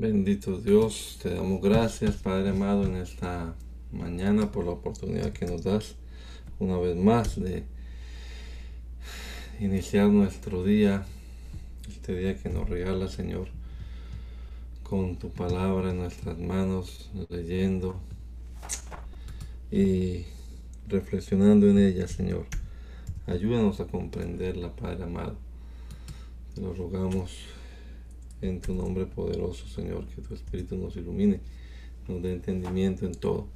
Bendito Dios, te damos gracias Padre amado en esta mañana por la oportunidad que nos das una vez más de iniciar nuestro día, este día que nos regala Señor, con tu palabra en nuestras manos, leyendo y reflexionando en ella Señor. Ayúdanos a comprenderla Padre amado. Te lo rogamos en tu nombre poderoso, Señor, que tu Espíritu nos ilumine, nos dé entendimiento en todo.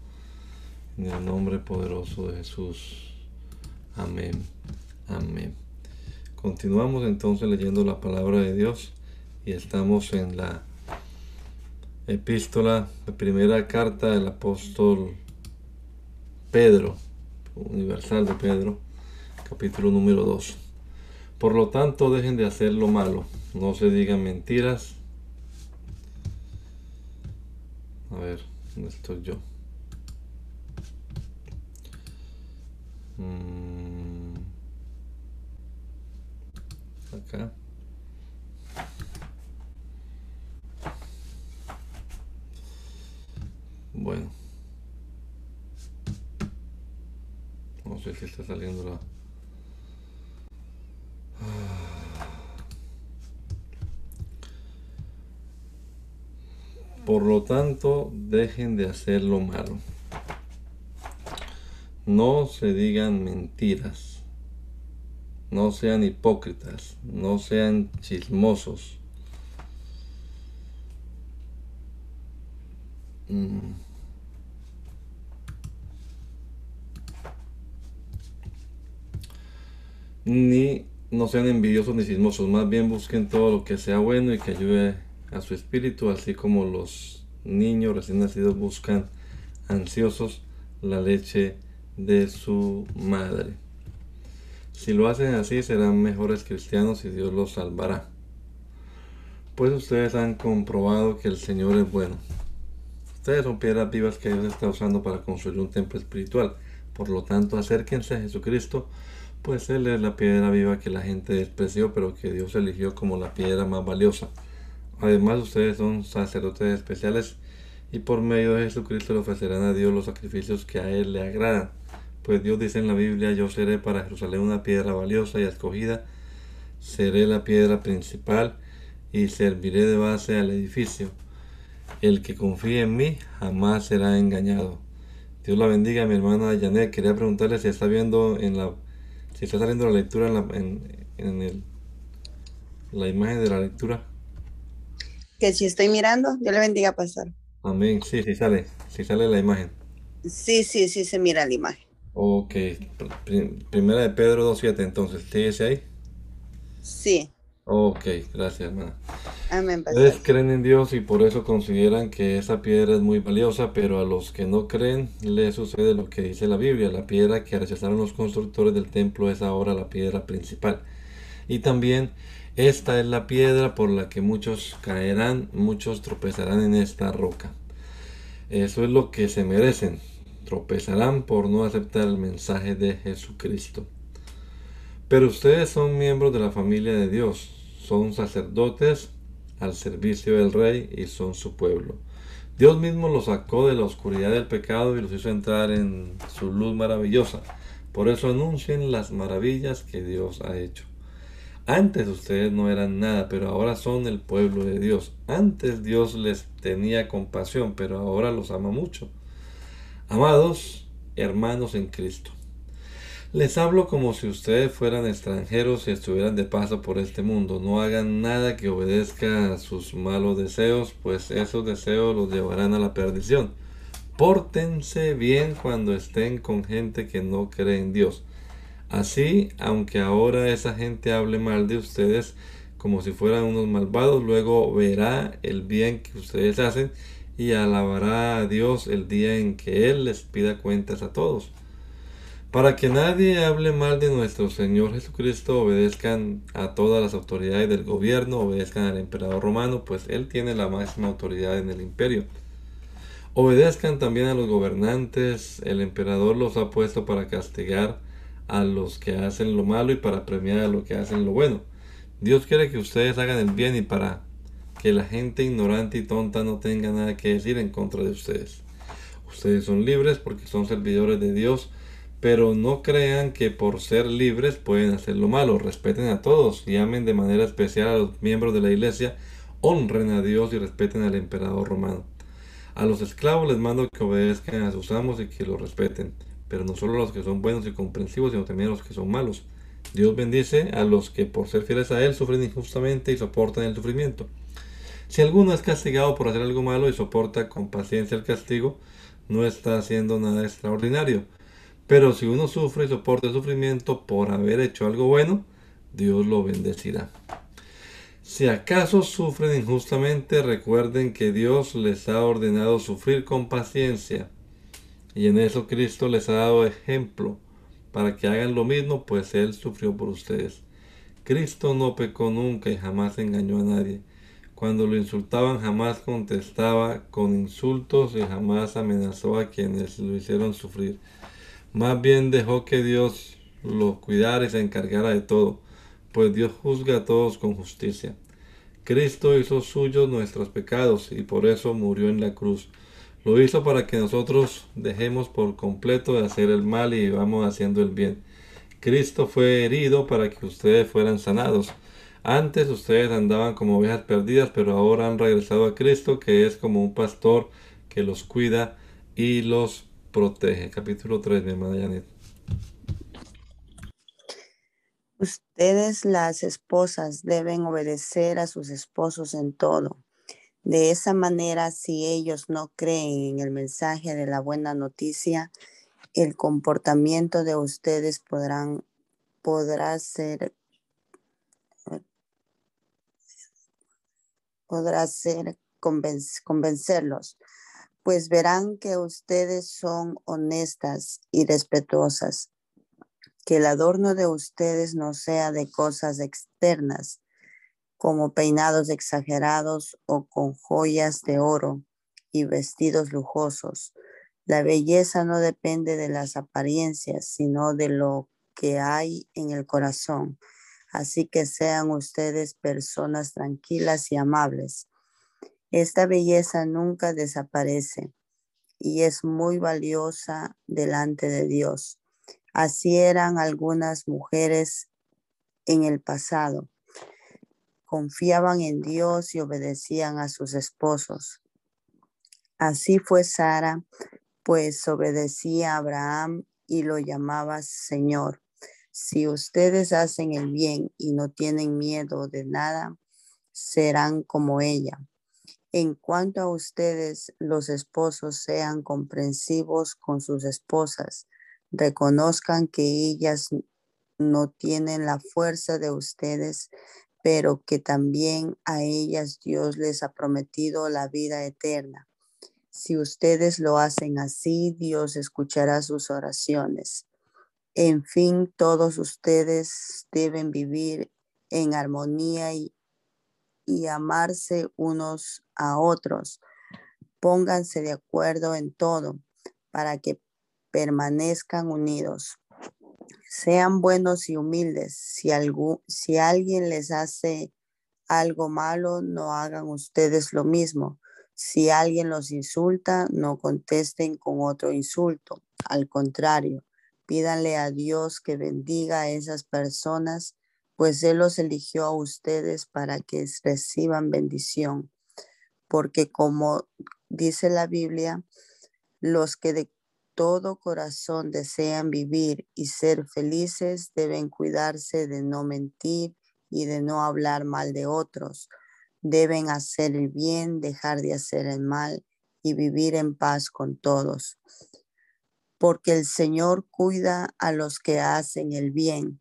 En el nombre poderoso de Jesús. Amén. Amén. Continuamos entonces leyendo la palabra de Dios y estamos en la epístola, la primera carta del apóstol Pedro, universal de Pedro, capítulo número 2. Por lo tanto, dejen de hacer lo malo no se digan mentiras. A ver, ¿dónde estoy yo? Mm. Acá. Bueno. No sé si está saliendo la... Por lo tanto, dejen de hacer lo malo. No se digan mentiras. No sean hipócritas. No sean chismosos. Mm. Ni no sean envidiosos ni chismosos. Más bien busquen todo lo que sea bueno y que ayude a su espíritu, así como los niños recién nacidos buscan ansiosos la leche de su madre. Si lo hacen así serán mejores cristianos y Dios los salvará. Pues ustedes han comprobado que el Señor es bueno. Ustedes son piedras vivas que Dios está usando para construir un templo espiritual. Por lo tanto, acérquense a Jesucristo, pues Él es la piedra viva que la gente despreció, pero que Dios eligió como la piedra más valiosa. Además, ustedes son sacerdotes especiales y por medio de Jesucristo le ofrecerán a Dios los sacrificios que a Él le agradan. Pues Dios dice en la Biblia, yo seré para Jerusalén una piedra valiosa y escogida, seré la piedra principal y serviré de base al edificio. El que confíe en mí jamás será engañado. Dios la bendiga, mi hermana Janet. Quería preguntarle si está viendo en la, si está saliendo la lectura en la, en, el, la imagen de la lectura que si estoy mirando, Dios le bendiga, pastor. Amén. Sí, sí sale, sí sale la imagen. Sí, sí, sí se mira la imagen. Ok. Primera de Pedro 2.7, entonces, ese ahí? Sí. Ok, gracias, hermana. Amén, pastor. Ustedes creen en Dios y por eso consideran que esa piedra es muy valiosa, pero a los que no creen les sucede lo que dice la Biblia. La piedra que rechazaron los constructores del templo es ahora la piedra principal. Y también esta es la piedra por la que muchos caerán, muchos tropezarán en esta roca. Eso es lo que se merecen. Tropezarán por no aceptar el mensaje de Jesucristo. Pero ustedes son miembros de la familia de Dios, son sacerdotes al servicio del rey y son su pueblo. Dios mismo los sacó de la oscuridad del pecado y los hizo entrar en su luz maravillosa. Por eso anuncien las maravillas que Dios ha hecho. Antes ustedes no eran nada, pero ahora son el pueblo de Dios. Antes Dios les tenía compasión, pero ahora los ama mucho. Amados hermanos en Cristo, les hablo como si ustedes fueran extranjeros y estuvieran de paso por este mundo. No hagan nada que obedezca a sus malos deseos, pues esos deseos los llevarán a la perdición. Pórtense bien cuando estén con gente que no cree en Dios Así, aunque ahora esa gente hable mal de ustedes como si fueran unos malvados, luego verá el bien que ustedes hacen y alabará a Dios el día en que Él les pida cuentas a todos. Para que nadie hable mal de nuestro Señor Jesucristo, obedezcan a todas las autoridades del gobierno, obedezcan al emperador romano, pues Él tiene la máxima autoridad en el imperio. Obedezcan también a los gobernantes, el emperador los ha puesto para castigar a los que hacen lo malo y para premiar a los que hacen lo bueno. Dios quiere que ustedes hagan el bien y para que la gente ignorante y tonta no tenga nada que decir en contra de ustedes. Ustedes son libres porque son servidores de Dios, pero no crean que por ser libres pueden hacer lo malo. Respeten a todos y amen de manera especial a los miembros de la iglesia, honren a Dios y respeten al emperador romano. A los esclavos les mando que obedezcan a sus amos y que los respeten, pero no solo los que son buenos y comprensivos, sino también los que son malos. Dios bendice a los que por ser fieles a Él sufren injustamente y soportan el sufrimiento. Si alguno es castigado por hacer algo malo y soporta con paciencia el castigo, no está haciendo nada extraordinario. Pero si uno sufre y soporta el sufrimiento por haber hecho algo bueno, Dios lo bendecirá. Si acaso sufren injustamente, recuerden que Dios les ha ordenado sufrir con paciencia. Y en eso Cristo les ha dado ejemplo para que hagan lo mismo, pues Él sufrió por ustedes. Cristo no pecó nunca y jamás engañó a nadie. Cuando lo insultaban jamás contestaba con insultos y jamás amenazó a quienes lo hicieron sufrir. Más bien dejó que Dios lo cuidara y se encargara de todo, pues Dios juzga a todos con justicia. Cristo hizo suyos nuestros pecados y por eso murió en la cruz. Lo hizo para que nosotros dejemos por completo de hacer el mal y vamos haciendo el bien. Cristo fue herido para que ustedes fueran sanados. Antes ustedes andaban como ovejas perdidas, pero ahora han regresado a Cristo, que es como un pastor que los cuida y los protege. Capítulo 3, mi hermana Janet. Ustedes, las esposas, deben obedecer a sus esposos en todo. De esa manera, si ellos no creen en el mensaje de la buena noticia, el comportamiento de ustedes podrán, podrá ser podrá ser convencerlos, pues verán que ustedes son honestas y respetuosas, que el adorno de ustedes no sea de cosas externas, como peinados exagerados o con joyas de oro y vestidos lujosos. La belleza no depende de las apariencias, sino de lo que hay en el corazón. Así que sean ustedes personas tranquilas y amables. Esta belleza nunca desaparece y es muy valiosa delante de Dios. Así eran algunas mujeres en el pasado. Confiaban en Dios y obedecían a sus esposos. Así fue Sara, pues obedecía a Abraham y lo llamaba Señor. Si ustedes hacen el bien y no tienen miedo de nada, serán como ella. En cuanto a ustedes, los esposos sean comprensivos con sus esposas, reconozcan que ellas no tienen la fuerza de ustedes, pero que también a ellas Dios les ha prometido la vida eterna. Si ustedes lo hacen así, Dios escuchará sus oraciones. En fin, todos ustedes deben vivir en armonía y, amarse unos a otros. Pónganse de acuerdo en todo para que permanezcan unidos. Sean buenos y humildes. Si, si alguien les hace algo malo, no hagan ustedes lo mismo. Si alguien los insulta, no contesten con otro insulto. Al contrario, Pídanle a Dios que bendiga a esas personas, pues Él los eligió a ustedes para que reciban bendición. Porque como dice la Biblia, los que de todo corazón desean vivir y ser felices deben cuidarse de no mentir y de no hablar mal de otros. Deben hacer el bien, dejar de hacer el mal y vivir en paz con todos porque el Señor cuida a los que hacen el bien,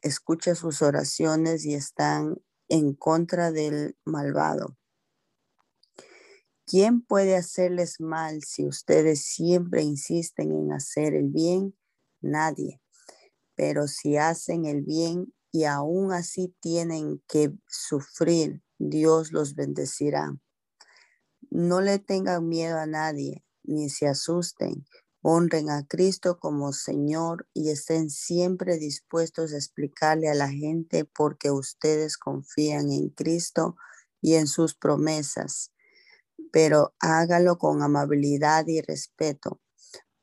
escucha sus oraciones y están en contra del malvado. ¿Quién puede hacerles mal si ustedes siempre insisten en hacer el bien? Nadie. Pero si hacen el bien y aún así tienen que sufrir, Dios los bendecirá. No le tengan miedo a nadie, ni se asusten. Honren a Cristo como Señor y estén siempre dispuestos a explicarle a la gente porque ustedes confían en Cristo y en sus promesas. Pero hágalo con amabilidad y respeto.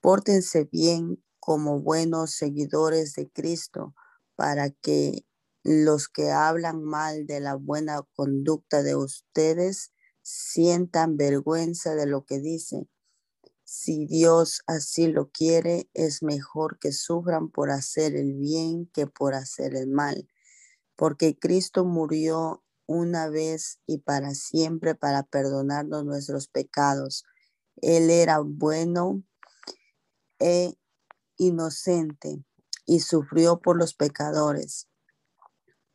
Pórtense bien como buenos seguidores de Cristo para que los que hablan mal de la buena conducta de ustedes sientan vergüenza de lo que dicen si Dios así lo quiere, es mejor que sufran por hacer el bien que por hacer el mal, porque Cristo murió una vez y para siempre para perdonarnos nuestros pecados. Él era bueno e inocente y sufrió por los pecadores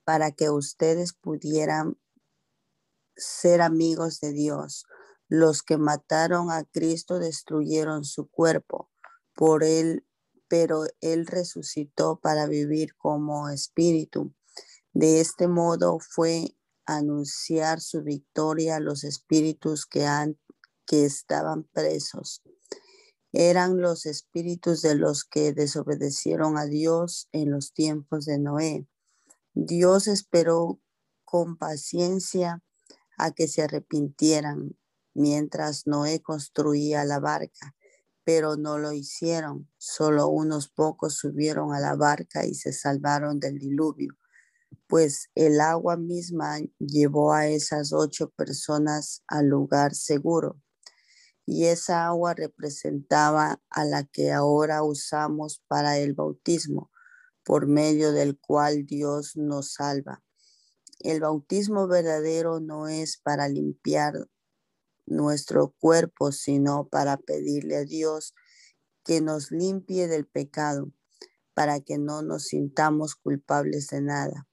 para que ustedes pudieran ser amigos de Dios los que mataron a Cristo destruyeron su cuerpo, por él, pero él resucitó para vivir como espíritu. De este modo fue anunciar su victoria a los espíritus que, han, que estaban presos. Eran los espíritus de los que desobedecieron a Dios en los tiempos de Noé. Dios esperó con paciencia a que se arrepintieran mientras Noé construía la barca, pero no lo hicieron. Solo unos pocos subieron a la barca y se salvaron del diluvio, pues el agua misma llevó a esas ocho personas al lugar seguro. Y esa agua representaba a la que ahora usamos para el bautismo, por medio del cual Dios nos salva. El bautismo verdadero no es para limpiar nuestro cuerpo, sino para pedirle a Dios que nos limpie del pecado, para que no nos sintamos culpables de nada.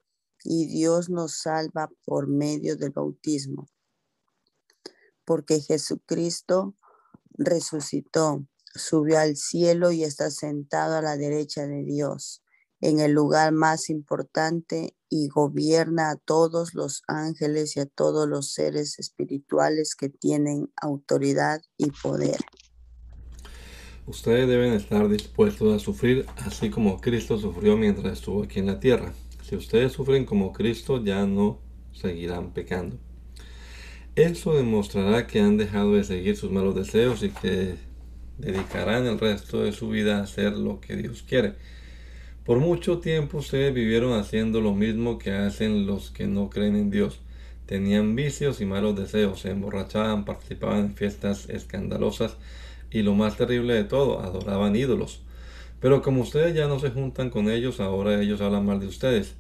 Y Dios nos salva por medio del bautismo, porque Jesucristo resucitó, subió al cielo y está sentado a la derecha de Dios en el lugar más importante y gobierna a todos los ángeles y a todos los seres espirituales que tienen autoridad y poder. Ustedes deben estar dispuestos a sufrir así como Cristo sufrió mientras estuvo aquí en la tierra. Si ustedes sufren como Cristo, ya no seguirán pecando. Eso demostrará que han dejado de seguir sus malos deseos y que dedicarán el resto de su vida a hacer lo que Dios quiere por mucho tiempo ustedes vivieron haciendo lo mismo que hacen los que no creen en Dios. Tenían vicios y malos deseos, se emborrachaban, participaban en fiestas escandalosas y lo más terrible de todo, adoraban ídolos. Pero como ustedes ya no se juntan con ellos, ahora ellos hablan mal de ustedes.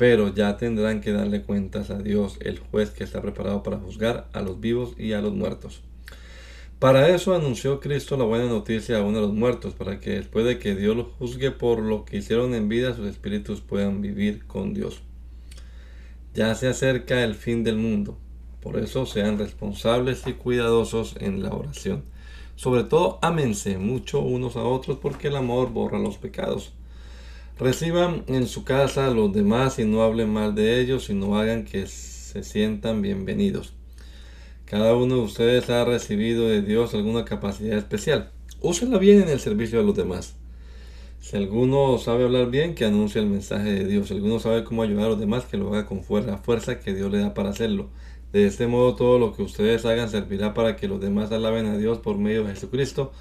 Pero ya tendrán que darle cuentas a Dios, el juez que está preparado para juzgar a los vivos y a los muertos. Para eso anunció Cristo la buena noticia a uno de los muertos, para que después de que Dios los juzgue por lo que hicieron en vida, sus espíritus puedan vivir con Dios. Ya se acerca el fin del mundo, por eso sean responsables y cuidadosos en la oración. Sobre todo, ámense mucho unos a otros, porque el amor borra los pecados. Reciban en su casa a los demás y no hablen mal de ellos, y no hagan que se sientan bienvenidos. Cada uno de ustedes ha recibido de Dios alguna capacidad especial. Úsela bien en el servicio de los demás. Si alguno sabe hablar bien, que anuncie el mensaje de Dios. Si alguno sabe cómo ayudar a los demás, que lo haga con fuerza, fuerza que Dios le da para hacerlo. De este modo todo lo que ustedes hagan servirá para que los demás alaben a Dios por medio de Jesucristo,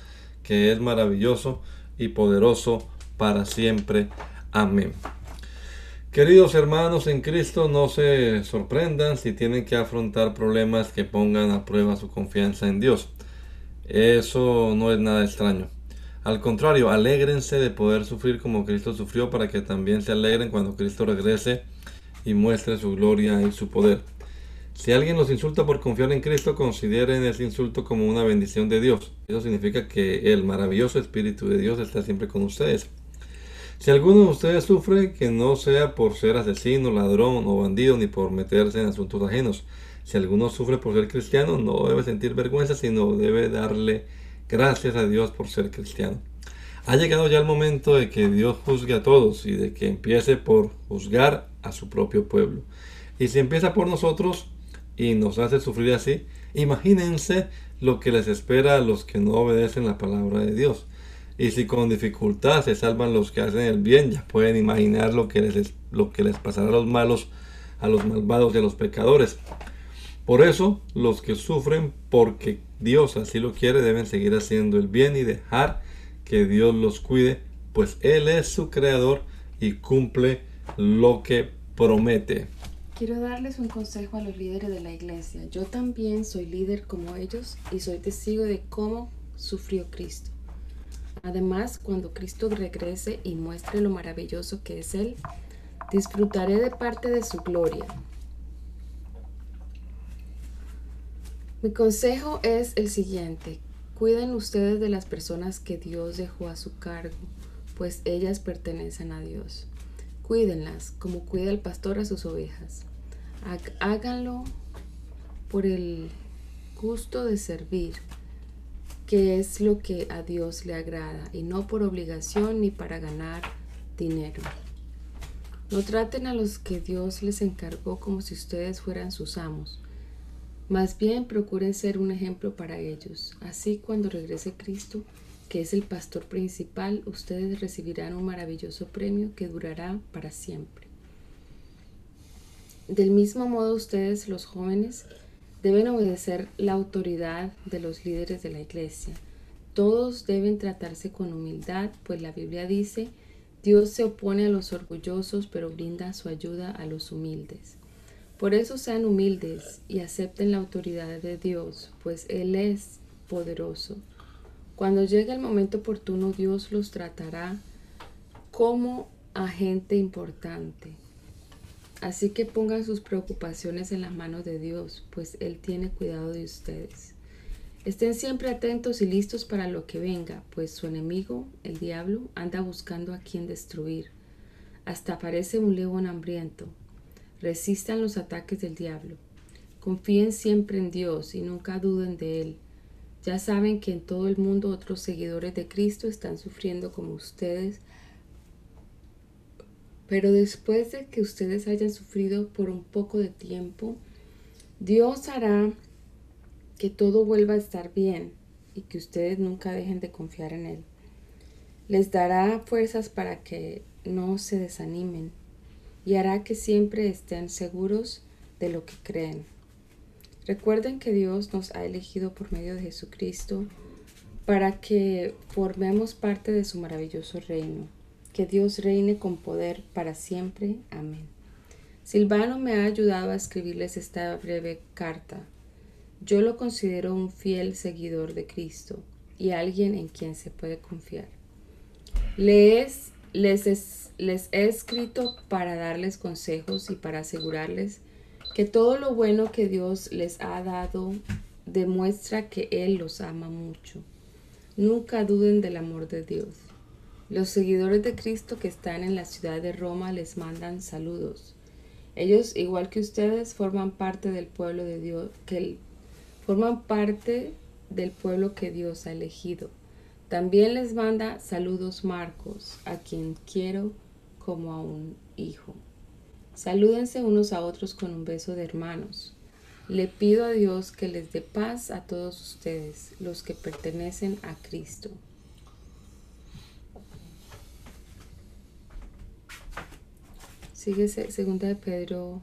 que es maravilloso y poderoso para siempre. Amén. Queridos hermanos en Cristo, no se sorprendan si tienen que afrontar problemas que pongan a prueba su confianza en Dios. Eso no es nada extraño. Al contrario, alégrense de poder sufrir como Cristo sufrió para que también se alegren cuando Cristo regrese y muestre su gloria y su poder. Si alguien los insulta por confiar en Cristo, consideren ese insulto como una bendición de Dios. Eso significa que el maravilloso Espíritu de Dios está siempre con ustedes. Si alguno de ustedes sufre, que no sea por ser asesino, ladrón o bandido, ni por meterse en asuntos ajenos. Si alguno sufre por ser cristiano, no debe sentir vergüenza, sino debe darle gracias a Dios por ser cristiano. Ha llegado ya el momento de que Dios juzgue a todos y de que empiece por juzgar a su propio pueblo. Y si empieza por nosotros, y nos hace sufrir así, imagínense lo que les espera a los que no obedecen la palabra de Dios. Y si con dificultad se salvan los que hacen el bien, ya pueden imaginar lo que les, lo que les pasará a los malos, a los malvados y a los pecadores. Por eso, los que sufren porque Dios así lo quiere deben seguir haciendo el bien y dejar que Dios los cuide, pues Él es su creador y cumple lo que promete. Quiero darles un consejo a los líderes de la iglesia. Yo también soy líder como ellos y soy testigo de cómo sufrió Cristo. Además, cuando Cristo regrese y muestre lo maravilloso que es Él, disfrutaré de parte de su gloria. Mi consejo es el siguiente. Cuiden ustedes de las personas que Dios dejó a su cargo, pues ellas pertenecen a Dios. Cuídenlas como cuida el pastor a sus ovejas. Háganlo por el gusto de servir, que es lo que a Dios le agrada, y no por obligación ni para ganar dinero. No traten a los que Dios les encargó como si ustedes fueran sus amos. Más bien procuren ser un ejemplo para ellos. Así cuando regrese Cristo, que es el pastor principal, ustedes recibirán un maravilloso premio que durará para siempre. Del mismo modo ustedes, los jóvenes, deben obedecer la autoridad de los líderes de la iglesia. Todos deben tratarse con humildad, pues la Biblia dice, Dios se opone a los orgullosos, pero brinda su ayuda a los humildes. Por eso sean humildes y acepten la autoridad de Dios, pues Él es poderoso. Cuando llegue el momento oportuno, Dios los tratará como agente importante. Así que pongan sus preocupaciones en las manos de Dios, pues Él tiene cuidado de ustedes. Estén siempre atentos y listos para lo que venga, pues su enemigo, el diablo, anda buscando a quien destruir. Hasta parece un león hambriento. Resistan los ataques del diablo. Confíen siempre en Dios y nunca duden de Él. Ya saben que en todo el mundo otros seguidores de Cristo están sufriendo como ustedes pero después de que ustedes hayan sufrido por un poco de tiempo, Dios hará que todo vuelva a estar bien y que ustedes nunca dejen de confiar en Él. Les dará fuerzas para que no se desanimen y hará que siempre estén seguros de lo que creen. Recuerden que Dios nos ha elegido por medio de Jesucristo para que formemos parte de su maravilloso reino que Dios reine con poder para siempre. Amén. Silvano me ha ayudado a escribirles esta breve carta. Yo lo considero un fiel seguidor de Cristo y alguien en quien se puede confiar. Les, les, les he escrito para darles consejos y para asegurarles que todo lo bueno que Dios les ha dado demuestra que Él los ama mucho. Nunca duden del amor de Dios. Los seguidores de Cristo que están en la ciudad de Roma les mandan saludos. Ellos, igual que ustedes, forman parte del pueblo de Dios, que forman parte del pueblo que Dios ha elegido. También les manda saludos Marcos, a quien quiero como a un hijo. Salúdense unos a otros con un beso de hermanos. Le pido a Dios que les dé paz a todos ustedes, los que pertenecen a Cristo. Sigue segunda de Pedro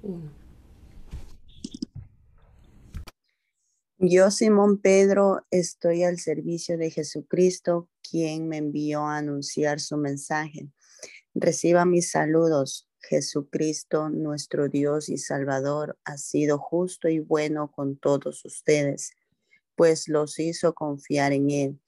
1. Yo, Simón Pedro, estoy al servicio de Jesucristo, quien me envió a anunciar su mensaje. Reciba mis saludos. Jesucristo, nuestro Dios y Salvador, ha sido justo y bueno con todos ustedes, pues los hizo confiar en Él,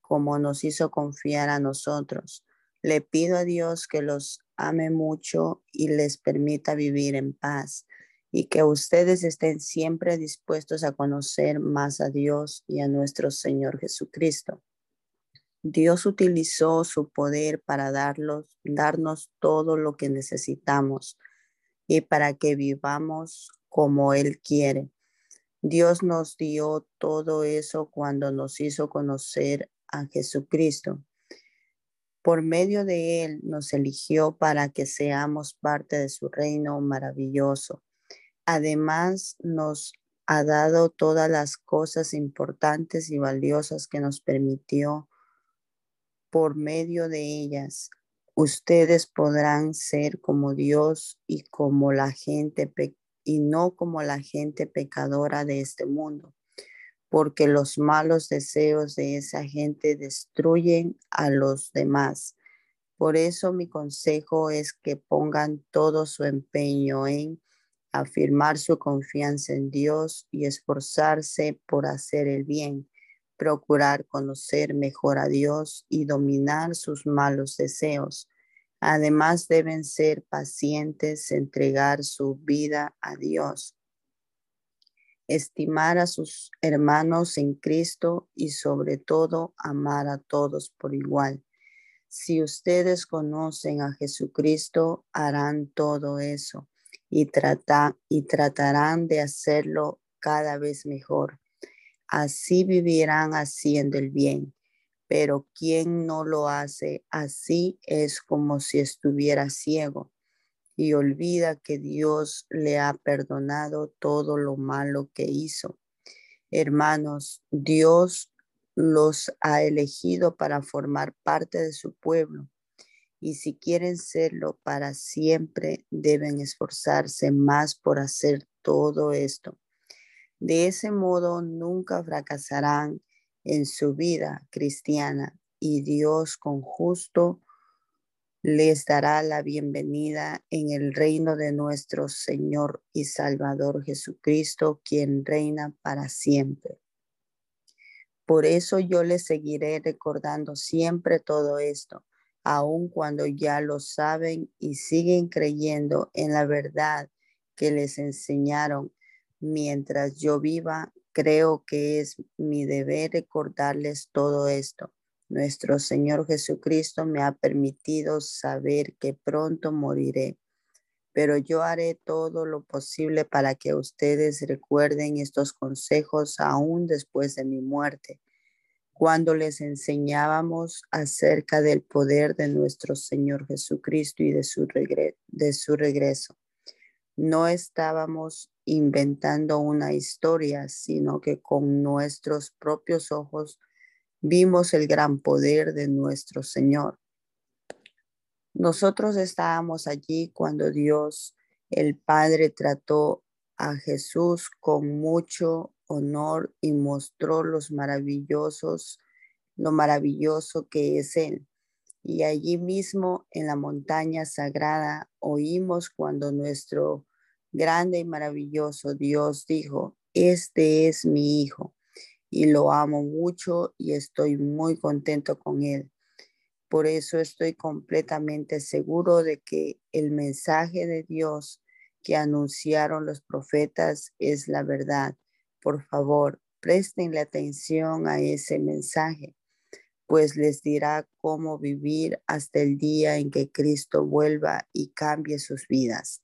como nos hizo confiar a nosotros. Le pido a Dios que los ame mucho y les permita vivir en paz. y que ustedes estén siempre dispuestos a conocer más a Dios y a nuestro Señor Jesucristo. Dios utilizó su poder para darlos, darnos todo lo que necesitamos y para que vivamos como Él quiere. Dios nos dio todo eso cuando nos hizo conocer a Jesucristo. Por medio de Él nos eligió para que seamos parte de su reino maravilloso. Además, nos ha dado todas las cosas importantes y valiosas que nos permitió por medio de ellas. Ustedes podrán ser como Dios y como la gente y no como la gente pecadora de este mundo, porque los malos deseos de esa gente destruyen a los demás. Por eso mi consejo es que pongan todo su empeño en afirmar su confianza en Dios y esforzarse por hacer el bien procurar conocer mejor a Dios y dominar sus malos deseos. Además deben ser pacientes, entregar su vida a Dios, estimar a sus hermanos en Cristo y sobre todo amar a todos por igual. Si ustedes conocen a Jesucristo, harán todo eso y, y tratarán de hacerlo cada vez mejor así vivirán haciendo el bien. Pero quien no lo hace así es como si estuviera ciego y olvida que Dios le ha perdonado todo lo malo que hizo. Hermanos, Dios los ha elegido para formar parte de su pueblo y si quieren serlo para siempre deben esforzarse más por hacer todo esto. De ese modo nunca fracasarán en su vida cristiana y Dios con justo les dará la bienvenida en el reino de nuestro Señor y Salvador Jesucristo, quien reina para siempre. Por eso yo les seguiré recordando siempre todo esto, aun cuando ya lo saben y siguen creyendo en la verdad que les enseñaron Mientras yo viva, creo que es mi deber recordarles todo esto. Nuestro Señor Jesucristo me ha permitido saber que pronto moriré, pero yo haré todo lo posible para que ustedes recuerden estos consejos aún después de mi muerte, cuando les enseñábamos acerca del poder de nuestro Señor Jesucristo y de su, de su regreso. No estábamos inventando una historia, sino que con nuestros propios ojos vimos el gran poder de nuestro Señor. Nosotros estábamos allí cuando Dios, el Padre, trató a Jesús con mucho honor y mostró los maravillosos, lo maravilloso que es Él. Y allí mismo en la montaña sagrada oímos cuando nuestro grande y maravilloso Dios dijo, este es mi Hijo y lo amo mucho y estoy muy contento con él. Por eso estoy completamente seguro de que el mensaje de Dios que anunciaron los profetas es la verdad. Por favor, prestenle atención a ese mensaje, pues les dirá cómo vivir hasta el día en que Cristo vuelva y cambie sus vidas.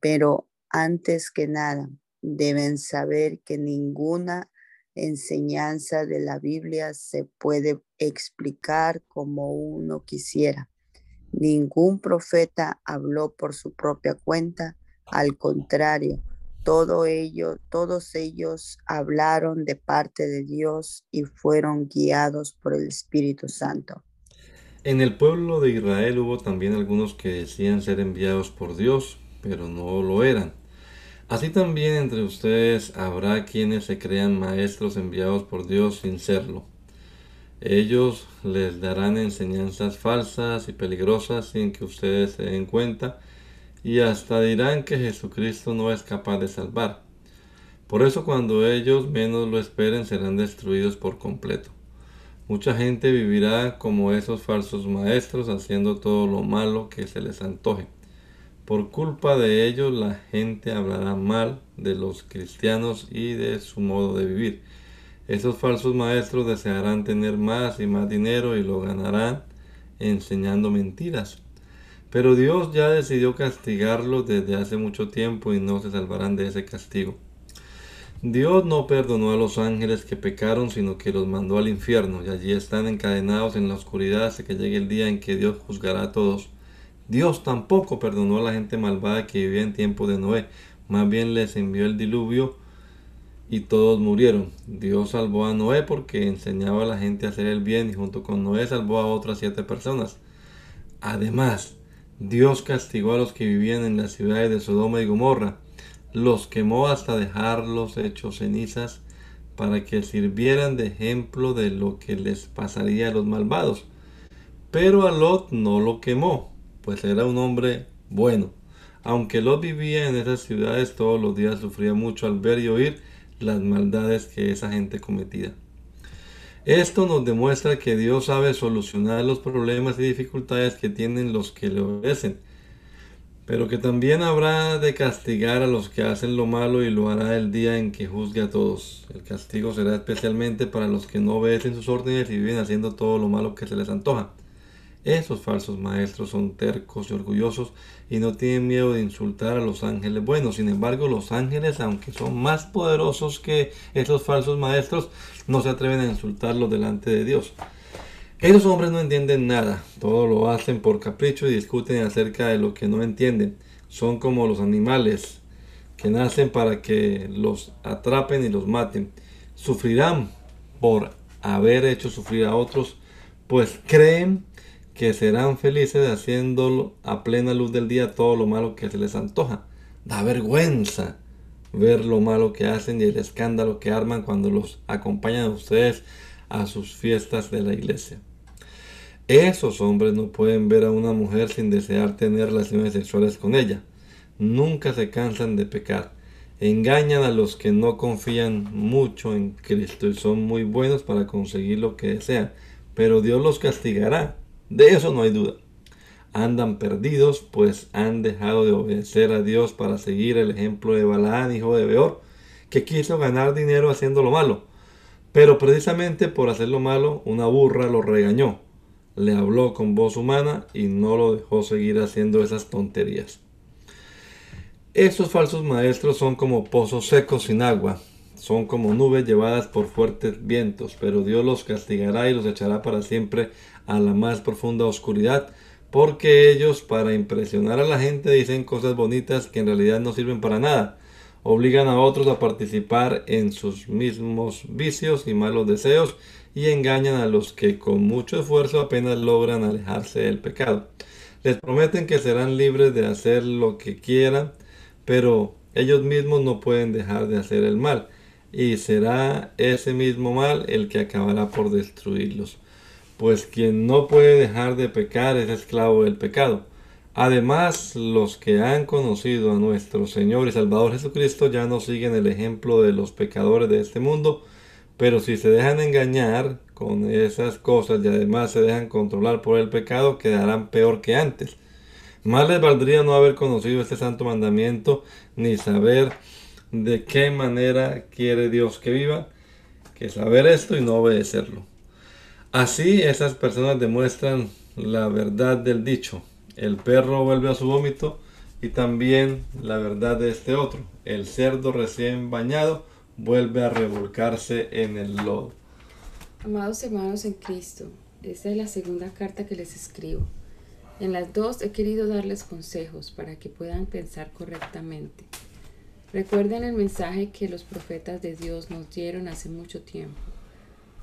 Pero antes que nada, deben saber que ninguna enseñanza de la Biblia se puede explicar como uno quisiera. Ningún profeta habló por su propia cuenta, al contrario, todo ello, todos ellos hablaron de parte de Dios y fueron guiados por el Espíritu Santo. En el pueblo de Israel hubo también algunos que decían ser enviados por Dios, pero no lo eran. Así también entre ustedes habrá quienes se crean maestros enviados por Dios sin serlo. Ellos les darán enseñanzas falsas y peligrosas sin que ustedes se den cuenta y hasta dirán que Jesucristo no es capaz de salvar. Por eso cuando ellos menos lo esperen serán destruidos por completo. Mucha gente vivirá como esos falsos maestros haciendo todo lo malo que se les antoje Por culpa de ellos la gente hablará mal de los cristianos y de su modo de vivir. Esos falsos maestros desearán tener más y más dinero y lo ganarán enseñando mentiras. Pero Dios ya decidió castigarlos desde hace mucho tiempo y no se salvarán de ese castigo. Dios no perdonó a los ángeles que pecaron, sino que los mandó al infierno, y allí están encadenados en la oscuridad hasta que llegue el día en que Dios juzgará a todos. Dios tampoco perdonó a la gente malvada que vivía en tiempo de Noé, más bien les envió el diluvio y todos murieron. Dios salvó a Noé porque enseñaba a la gente a hacer el bien y junto con Noé salvó a otras siete personas. Además, Dios castigó a los que vivían en las ciudades de Sodoma y Gomorra, los quemó hasta dejarlos hechos cenizas para que sirvieran de ejemplo de lo que les pasaría a los malvados. Pero a Lot no lo quemó, pues era un hombre bueno. Aunque Lot vivía en esas ciudades todos los días sufría mucho al ver y oír las maldades que esa gente cometía. Esto nos demuestra que Dios sabe solucionar los problemas y dificultades que tienen los que le obedecen, pero que también habrá de castigar a los que hacen lo malo y lo hará el día en que juzgue a todos. El castigo será especialmente para los que no obedecen sus órdenes y viven haciendo todo lo malo que se les antoja. Esos falsos maestros son tercos y orgullosos y no tienen miedo de insultar a los ángeles buenos. Sin embargo, los ángeles, aunque son más poderosos que esos falsos maestros, no se atreven a insultarlos delante de Dios. Esos hombres no entienden nada, todo lo hacen por capricho y discuten acerca de lo que no entienden. Son como los animales que nacen para que los atrapen y los maten. Sufrirán por haber hecho sufrir a otros, pues creen que serán felices haciéndolo a plena luz del día todo lo malo que se les antoja. Da vergüenza ver lo malo que hacen y el escándalo que arman cuando los acompañan a ustedes a sus fiestas de la iglesia. Esos hombres no pueden ver a una mujer sin desear tener relaciones sexuales con ella. Nunca se cansan de pecar. Engañan a los que no confían mucho en Cristo y son muy buenos para conseguir lo que desean. Pero Dios los castigará de eso no hay duda. Andan perdidos, pues han dejado de obedecer a Dios para seguir el ejemplo de Balaán, hijo de Beor, que quiso ganar dinero haciendo lo malo. Pero precisamente por hacer lo malo, una burra lo regañó, le habló con voz humana y no lo dejó seguir haciendo esas tonterías. Esos falsos maestros son como pozos secos sin agua, son como nubes llevadas por fuertes vientos, pero Dios los castigará y los echará para siempre a la más profunda oscuridad, porque ellos para impresionar a la gente dicen cosas bonitas que en realidad no sirven para nada, obligan a otros a participar en sus mismos vicios y malos deseos y engañan a los que con mucho esfuerzo apenas logran alejarse del pecado. Les prometen que serán libres de hacer lo que quieran, pero ellos mismos no pueden dejar de hacer el mal, y será ese mismo mal el que acabará por destruirlos pues quien no puede dejar de pecar es esclavo del pecado. Además, los que han conocido a nuestro Señor y Salvador Jesucristo ya no siguen el ejemplo de los pecadores de este mundo, pero si se dejan engañar con esas cosas y además se dejan controlar por el pecado, quedarán peor que antes. Más les valdría no haber conocido este santo mandamiento ni saber de qué manera quiere Dios que viva, que saber esto y no obedecerlo. Así esas personas demuestran la verdad del dicho. El perro vuelve a su vómito y también la verdad de este otro. El cerdo recién bañado vuelve a revolcarse en el lodo. Amados hermanos en Cristo, esta es la segunda carta que les escribo. En las dos he querido darles consejos para que puedan pensar correctamente. Recuerden el mensaje que los profetas de Dios nos dieron hace mucho tiempo.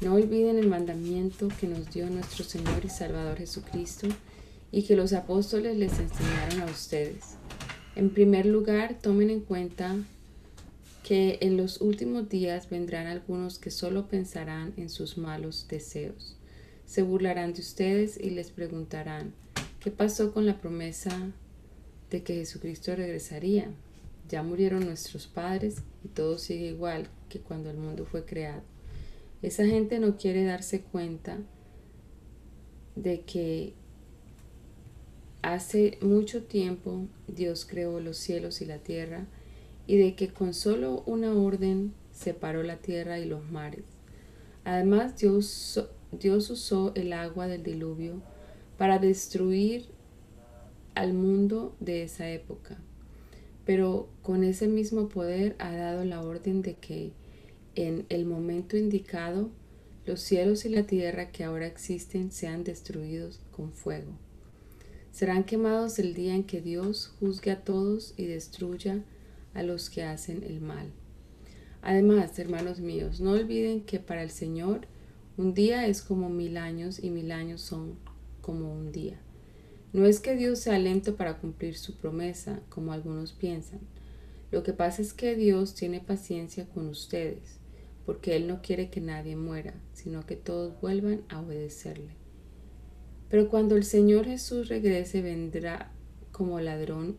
No olviden el mandamiento que nos dio nuestro Señor y Salvador Jesucristo y que los apóstoles les enseñaron a ustedes. En primer lugar, tomen en cuenta que en los últimos días vendrán algunos que solo pensarán en sus malos deseos. Se burlarán de ustedes y les preguntarán, ¿qué pasó con la promesa de que Jesucristo regresaría? Ya murieron nuestros padres y todo sigue igual que cuando el mundo fue creado. Esa gente no quiere darse cuenta de que hace mucho tiempo Dios creó los cielos y la tierra y de que con solo una orden separó la tierra y los mares. Además Dios, Dios usó el agua del diluvio para destruir al mundo de esa época, pero con ese mismo poder ha dado la orden de que en el momento indicado los cielos y la tierra que ahora existen sean destruidos con fuego. Serán quemados el día en que Dios juzgue a todos y destruya a los que hacen el mal. Además, hermanos míos, no olviden que para el Señor un día es como mil años y mil años son como un día. No es que Dios sea lento para cumplir su promesa, como algunos piensan. Lo que pasa es que Dios tiene paciencia con ustedes, porque Él no quiere que nadie muera, sino que todos vuelvan a obedecerle. Pero cuando el Señor Jesús regrese, vendrá como ladrón,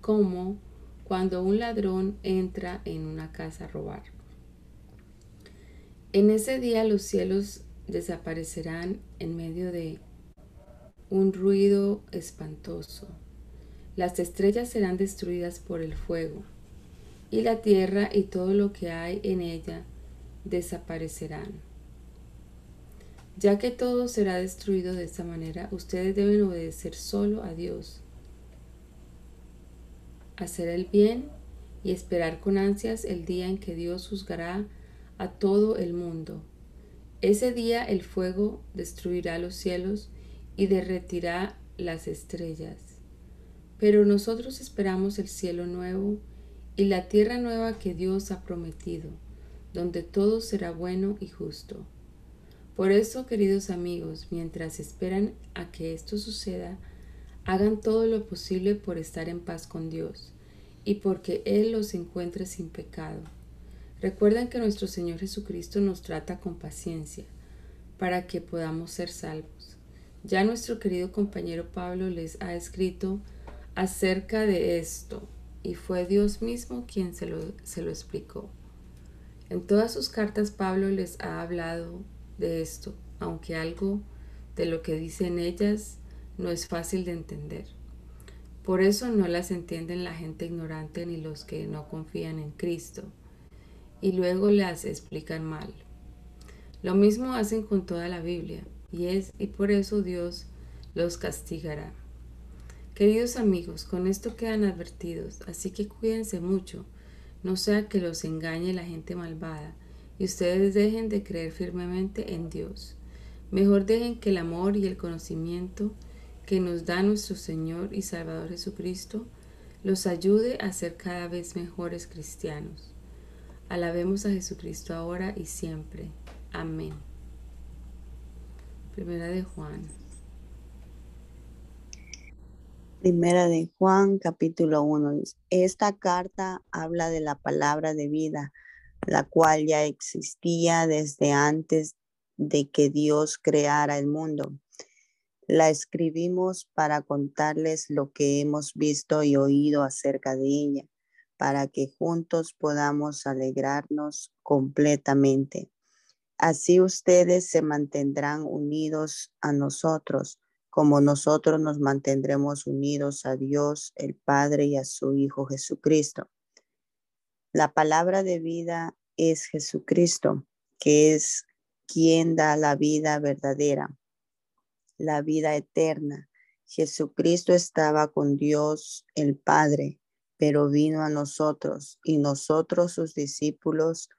como cuando un ladrón entra en una casa a robar. En ese día los cielos desaparecerán en medio de un ruido espantoso. Las estrellas serán destruidas por el fuego, y la tierra y todo lo que hay en ella desaparecerán. Ya que todo será destruido de esta manera, ustedes deben obedecer solo a Dios, hacer el bien y esperar con ansias el día en que Dios juzgará a todo el mundo. Ese día el fuego destruirá los cielos y derretirá las estrellas. Pero nosotros esperamos el cielo nuevo y la tierra nueva que Dios ha prometido, donde todo será bueno y justo. Por eso, queridos amigos, mientras esperan a que esto suceda, hagan todo lo posible por estar en paz con Dios y porque Él los encuentre sin pecado. Recuerden que nuestro Señor Jesucristo nos trata con paciencia para que podamos ser salvos. Ya nuestro querido compañero Pablo les ha escrito acerca de esto y fue Dios mismo quien se lo, se lo explicó. En todas sus cartas Pablo les ha hablado de esto, aunque algo de lo que dicen ellas no es fácil de entender. Por eso no las entienden la gente ignorante ni los que no confían en Cristo, y luego las explican mal. Lo mismo hacen con toda la Biblia y es y por eso Dios los castigará. Queridos amigos, con esto quedan advertidos, así que cuídense mucho, no sea que los engañe la gente malvada y ustedes dejen de creer firmemente en Dios. Mejor dejen que el amor y el conocimiento que nos da nuestro Señor y Salvador Jesucristo los ayude a ser cada vez mejores cristianos. Alabemos a Jesucristo ahora y siempre. Amén. Primera de Juan. Primera de Juan, capítulo 1. Esta carta habla de la palabra de vida, la cual ya existía desde antes de que Dios creara el mundo. La escribimos para contarles lo que hemos visto y oído acerca de ella, para que juntos podamos alegrarnos completamente. Así ustedes se mantendrán unidos a nosotros, como nosotros nos mantendremos unidos a Dios, el Padre y a su Hijo Jesucristo. La palabra de vida es Jesucristo, que es quien da la vida verdadera, la vida eterna. Jesucristo estaba con Dios el Padre, pero vino a nosotros y nosotros sus discípulos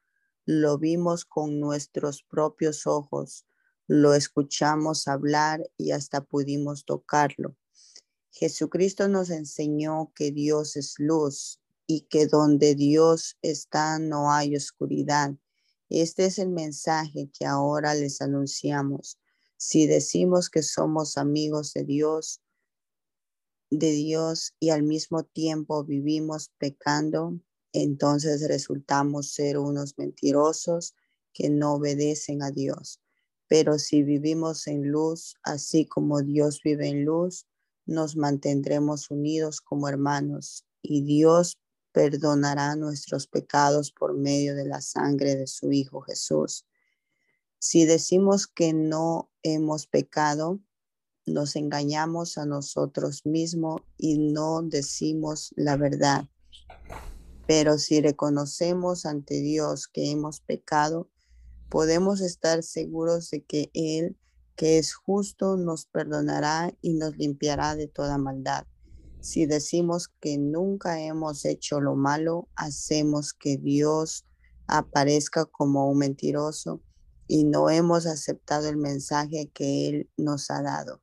lo vimos con nuestros propios ojos, lo escuchamos hablar y hasta pudimos tocarlo. Jesucristo nos enseñó que Dios es luz y que donde Dios está no hay oscuridad. Este es el mensaje que ahora les anunciamos. Si decimos que somos amigos de Dios, de Dios y al mismo tiempo vivimos pecando, entonces resultamos ser unos mentirosos que no obedecen a Dios. Pero si vivimos en luz, así como Dios vive en luz, nos mantendremos unidos como hermanos y Dios perdonará nuestros pecados por medio de la sangre de su Hijo Jesús. Si decimos que no hemos pecado, nos engañamos a nosotros mismos y no decimos la verdad. Pero si reconocemos ante Dios que hemos pecado, podemos estar seguros de que Él, que es justo, nos perdonará y nos limpiará de toda maldad. Si decimos que nunca hemos hecho lo malo, hacemos que Dios aparezca como un mentiroso y no hemos aceptado el mensaje que Él nos ha dado.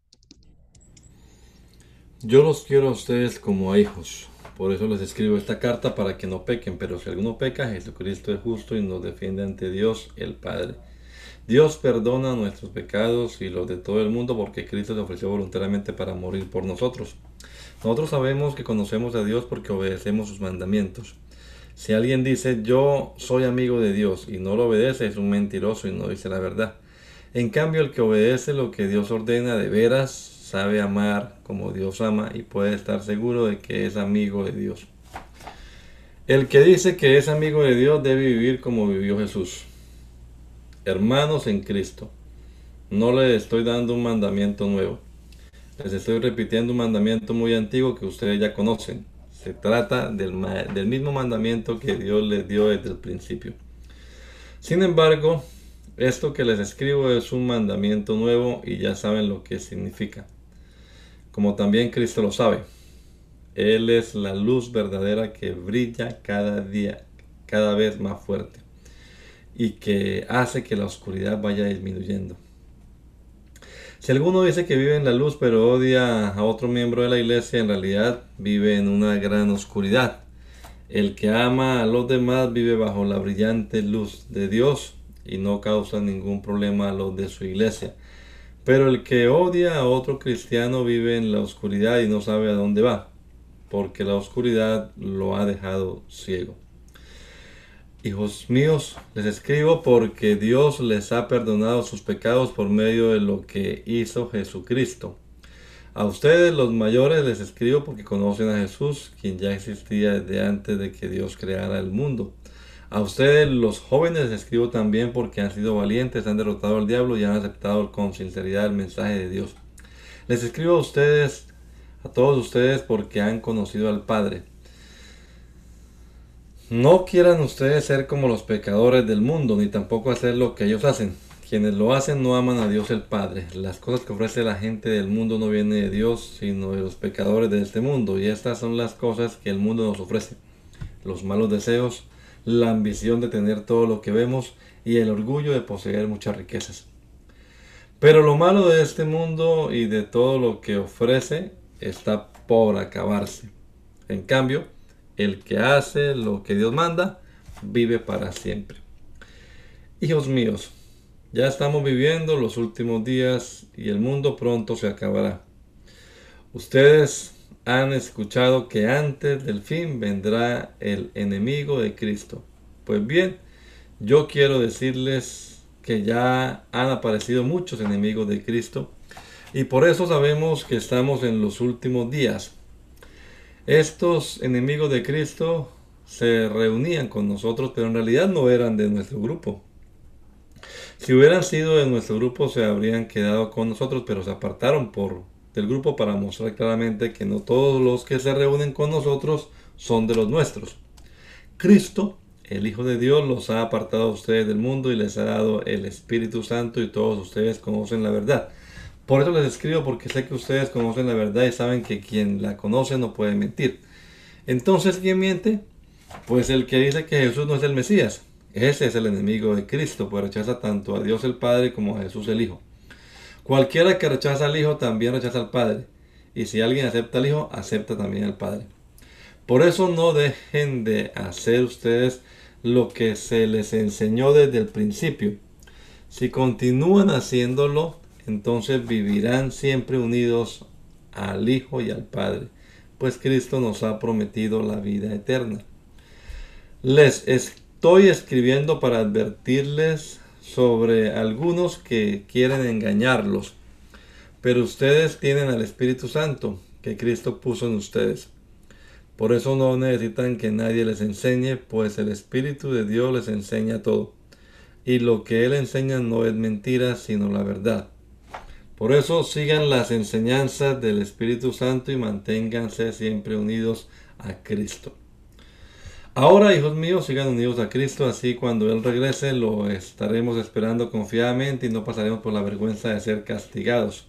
Yo los quiero a ustedes como a hijos. Por eso les escribo esta carta para que no pequen. Pero si alguno peca, Jesucristo es justo y nos defiende ante Dios el Padre. Dios perdona nuestros pecados y los de todo el mundo porque Cristo se ofreció voluntariamente para morir por nosotros. Nosotros sabemos que conocemos a Dios porque obedecemos sus mandamientos. Si alguien dice yo soy amigo de Dios y no lo obedece, es un mentiroso y no dice la verdad. En cambio, el que obedece lo que Dios ordena de veras sabe amar como Dios ama y puede estar seguro de que es amigo de Dios. El que dice que es amigo de Dios debe vivir como vivió Jesús. Hermanos en Cristo, no les estoy dando un mandamiento nuevo les estoy repitiendo un mandamiento muy antiguo que ustedes ya conocen. Se trata del, del mismo mandamiento que Dios les dio desde el principio. Sin embargo, esto que les escribo es un mandamiento nuevo y ya saben lo que significa. Como también Cristo lo sabe. Él es la luz verdadera que brilla cada día, cada vez más fuerte y que hace que la oscuridad vaya disminuyendo. Si alguno dice que vive en la luz pero odia a otro miembro de la iglesia, en realidad vive en una gran oscuridad. El que ama a los demás vive bajo la brillante luz de Dios y no causa ningún problema a los de su iglesia. Pero el que odia a otro cristiano vive en la oscuridad y no sabe a dónde va, porque la oscuridad lo ha dejado ciego. Hijos míos, les escribo porque Dios les ha perdonado sus pecados por medio de lo que hizo Jesucristo. A ustedes los mayores les escribo porque conocen a Jesús, quien ya existía desde antes de que Dios creara el mundo. A ustedes los jóvenes les escribo también porque han sido valientes, han derrotado al diablo y han aceptado con sinceridad el mensaje de Dios. Les escribo a ustedes, a todos ustedes, porque han conocido al Padre. No quieran ustedes ser como los pecadores del mundo, ni tampoco hacer lo que ellos hacen. Quienes lo hacen no aman a Dios el Padre. Las cosas que ofrece la gente del mundo no vienen de Dios, sino de los pecadores de este mundo. Y estas son las cosas que el mundo nos ofrece. Los malos deseos, la ambición de tener todo lo que vemos y el orgullo de poseer muchas riquezas. Pero lo malo de este mundo y de todo lo que ofrece está por acabarse. En cambio, el que hace lo que Dios manda, vive para siempre. Hijos míos, ya estamos viviendo los últimos días y el mundo pronto se acabará. Ustedes han escuchado que antes del fin vendrá el enemigo de Cristo. Pues bien, yo quiero decirles que ya han aparecido muchos enemigos de Cristo y por eso sabemos que estamos en los últimos días. Estos enemigos de Cristo se reunían con nosotros, pero en realidad no eran de nuestro grupo. Si hubieran sido de nuestro grupo, se habrían quedado con nosotros, pero se apartaron por del grupo para mostrar claramente que no todos los que se reúnen con nosotros son de los nuestros. Cristo, el Hijo de Dios, los ha apartado a ustedes del mundo y les ha dado el Espíritu Santo y todos ustedes conocen la verdad. Por eso les escribo porque sé que ustedes conocen la verdad y saben que quien la conoce no puede mentir. Entonces, ¿quién miente? Pues el que dice que Jesús no es el Mesías. Ese es el enemigo de Cristo, pues rechaza tanto a Dios el Padre como a Jesús el Hijo. Cualquiera que rechaza al Hijo también rechaza al Padre. Y si alguien acepta al Hijo, acepta también al Padre. Por eso no dejen de hacer ustedes lo que se les enseñó desde el principio. Si continúan haciéndolo, entonces vivirán siempre unidos al Hijo y al Padre, pues Cristo nos ha prometido la vida eterna. Les estoy escribiendo para advertirles sobre algunos que quieren engañarlos, pero ustedes tienen al Espíritu Santo que Cristo puso en ustedes. Por eso no necesitan que nadie les enseñe, pues el Espíritu de Dios les enseña todo. Y lo que Él enseña no es mentira, sino la verdad Por eso sigan las enseñanzas del Espíritu Santo y manténganse siempre unidos a Cristo. Ahora, hijos míos, sigan unidos a Cristo, así cuando Él regrese lo estaremos esperando confiadamente y no pasaremos por la vergüenza de ser castigados.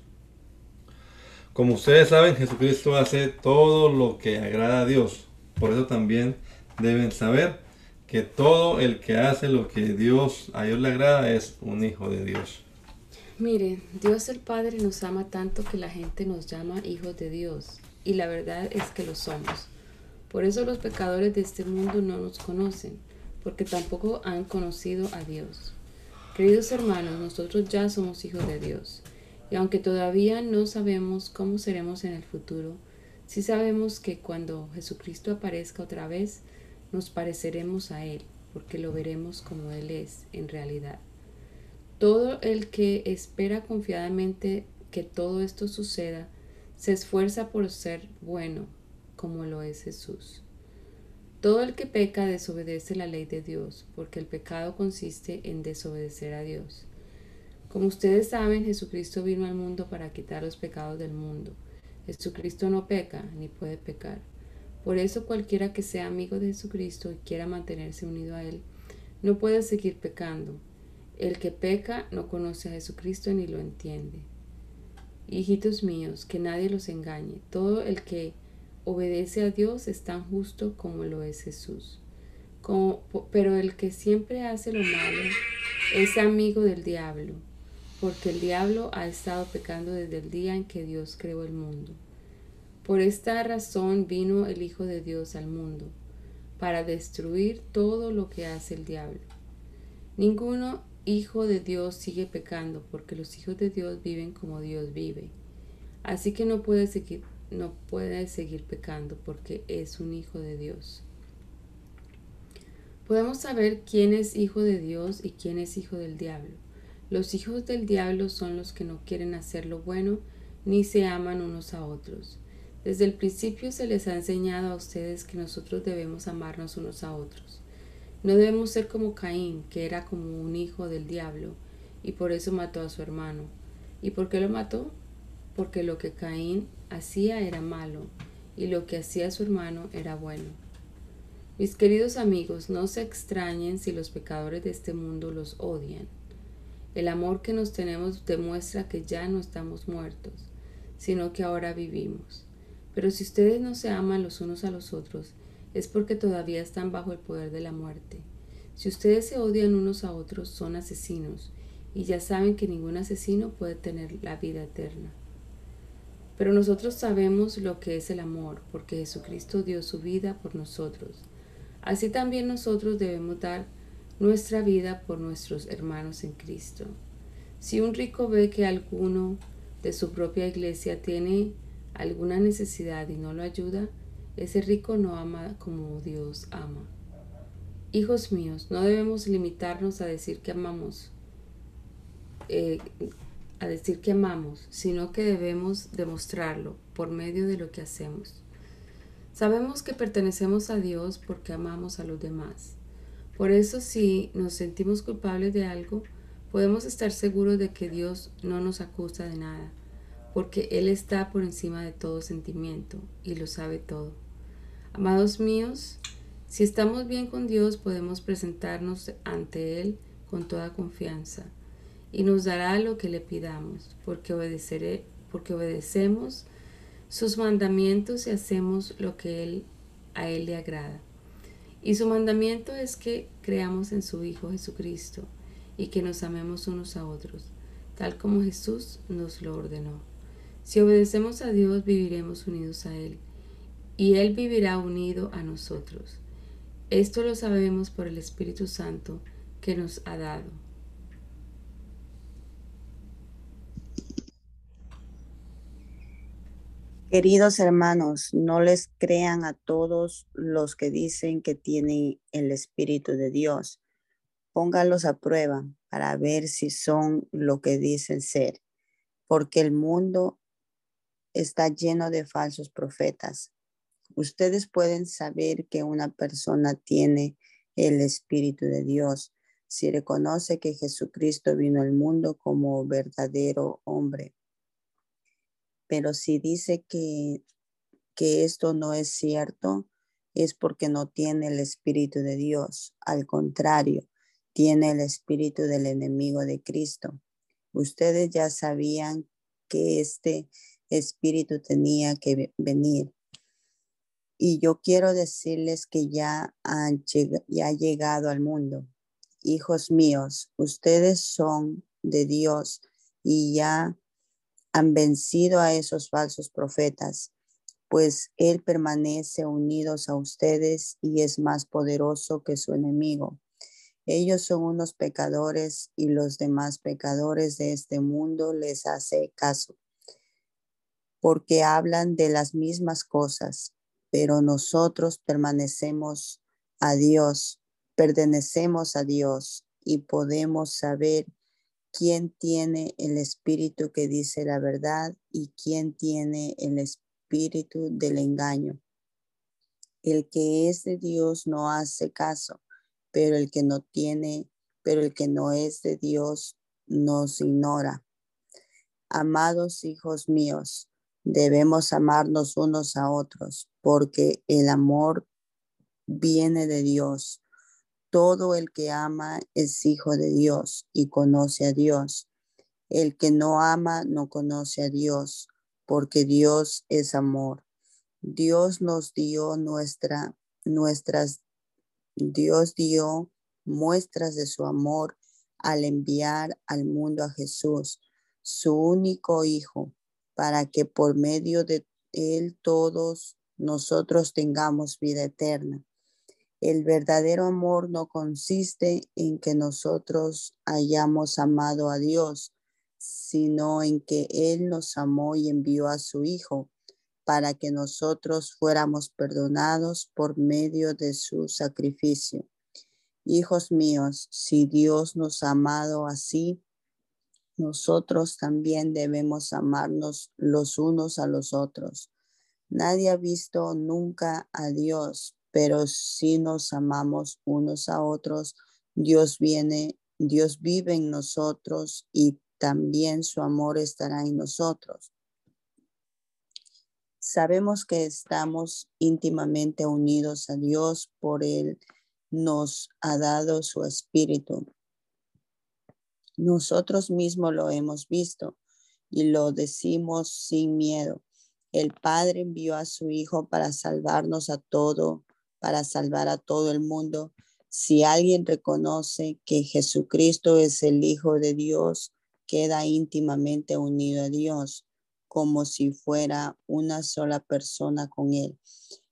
Como ustedes saben, Jesucristo hace todo lo que agrada a Dios. Por eso también deben saber que todo el que hace lo que Dios a Dios le agrada es un hijo de Dios. Mire, Dios el Padre nos ama tanto que la gente nos llama hijos de Dios. Y la verdad es que lo somos. Por eso los pecadores de este mundo no nos conocen, porque tampoco han conocido a Dios. Queridos hermanos, nosotros ya somos hijos de Dios, y aunque todavía no sabemos cómo seremos en el futuro, sí sabemos que cuando Jesucristo aparezca otra vez, nos pareceremos a Él, porque lo veremos como Él es en realidad. Todo el que espera confiadamente que todo esto suceda, se esfuerza por ser bueno, como lo es Jesús. Todo el que peca desobedece la ley de Dios, porque el pecado consiste en desobedecer a Dios. Como ustedes saben, Jesucristo vino al mundo para quitar los pecados del mundo. Jesucristo no peca ni puede pecar. Por eso cualquiera que sea amigo de Jesucristo y quiera mantenerse unido a Él, no puede seguir pecando. El que peca no conoce a Jesucristo ni lo entiende. Hijitos míos, que nadie los engañe. Todo el que obedece a Dios es tan justo como lo es Jesús. pero el que siempre hace lo malo es amigo del diablo, porque el diablo ha estado pecando desde el día en que Dios creó el mundo. Por esta razón vino el Hijo de Dios al mundo, para destruir todo lo que hace el diablo. Ninguno hijo de Dios sigue pecando, porque los hijos de Dios viven como Dios vive. Así que no puede seguir no puede seguir pecando porque es un hijo de Dios. Podemos saber quién es hijo de Dios y quién es hijo del diablo. Los hijos del diablo son los que no quieren hacer lo bueno ni se aman unos a otros. Desde el principio se les ha enseñado a ustedes que nosotros debemos amarnos unos a otros. No debemos ser como Caín, que era como un hijo del diablo, y por eso mató a su hermano. ¿Y por qué lo mató? Porque lo que Caín hacía era malo y lo que hacía su hermano era bueno. Mis queridos amigos, no se extrañen si los pecadores de este mundo los odian. El amor que nos tenemos demuestra que ya no estamos muertos, sino que ahora vivimos. Pero si ustedes no se aman los unos a los otros, es porque todavía están bajo el poder de la muerte. Si ustedes se odian unos a otros, son asesinos, y ya saben que ningún asesino puede tener la vida eterna. Pero nosotros sabemos lo que es el amor, porque Jesucristo dio su vida por nosotros. Así también nosotros debemos dar nuestra vida por nuestros hermanos en Cristo. Si un rico ve que alguno de su propia iglesia tiene alguna necesidad y no lo ayuda, ese rico no ama como Dios ama. Hijos míos, no debemos limitarnos a decir que amamos, eh, a decir que amamos, sino que debemos demostrarlo por medio de lo que hacemos. Sabemos que pertenecemos a Dios porque amamos a los demás. Por eso si nos sentimos culpables de algo, podemos estar seguros de que Dios no nos acusa de nada, porque Él está por encima de todo sentimiento y lo sabe todo. Amados míos, si estamos bien con Dios, podemos presentarnos ante Él con toda confianza y nos dará lo que le pidamos, porque, obedeceré, porque obedecemos sus mandamientos y hacemos lo que él, a Él le agrada. Y su mandamiento es que creamos en su Hijo Jesucristo y que nos amemos unos a otros, tal como Jesús nos lo ordenó. Si obedecemos a Dios, viviremos unidos a Él, y Él vivirá unido a nosotros. Esto lo sabemos por el Espíritu Santo que nos ha dado. Queridos hermanos, no les crean a todos los que dicen que tienen el Espíritu de Dios. Pónganlos a prueba para ver si son lo que dicen ser, porque el mundo está lleno de falsos profetas. Ustedes pueden saber que una persona tiene el Espíritu de Dios si reconoce que Jesucristo vino al mundo como verdadero hombre Pero si dice que, que esto no es cierto, es porque no tiene el Espíritu de Dios. Al contrario, tiene el Espíritu del enemigo de Cristo. Ustedes ya sabían que este Espíritu tenía que venir. Y yo quiero decirles que ya, han, ya llegado al mundo. Hijos míos, ustedes son de Dios y ya han vencido a esos falsos profetas, pues Él permanece unidos a ustedes y es más poderoso que su enemigo. Ellos son unos pecadores y los demás pecadores de este mundo les hace caso, porque hablan de las mismas cosas, pero nosotros permanecemos a Dios, pertenecemos a Dios y podemos saber quién tiene el espíritu que dice la verdad y quién tiene el espíritu del engaño. El que es de Dios no hace caso, pero el que no tiene, pero el que no es de Dios nos ignora. Amados hijos míos, debemos amarnos unos a otros, porque el amor viene de Dios. Todo el que ama es hijo de Dios y conoce a Dios. El que no ama no conoce a Dios, porque Dios es amor. Dios nos dio nuestra, nuestras, Dios dio muestras de su amor al enviar al mundo a Jesús, su único Hijo, para que por medio de Él todos nosotros tengamos vida eterna. El verdadero amor no consiste en que nosotros hayamos amado a Dios, sino en que Él nos amó y envió a su Hijo para que nosotros fuéramos perdonados por medio de su sacrificio. Hijos míos, si Dios nos ha amado así, nosotros también debemos amarnos los unos a los otros. Nadie ha visto nunca a Dios, pero si nos amamos unos a otros, Dios viene, Dios vive en nosotros y también su amor estará en nosotros. Sabemos que estamos íntimamente unidos a Dios, por Él nos ha dado su espíritu. Nosotros mismos lo hemos visto y lo decimos sin miedo. El Padre envió a su Hijo para salvarnos a todo para salvar a todo el mundo. Si alguien reconoce que Jesucristo es el Hijo de Dios, queda íntimamente unido a Dios, como si fuera una sola persona con Él.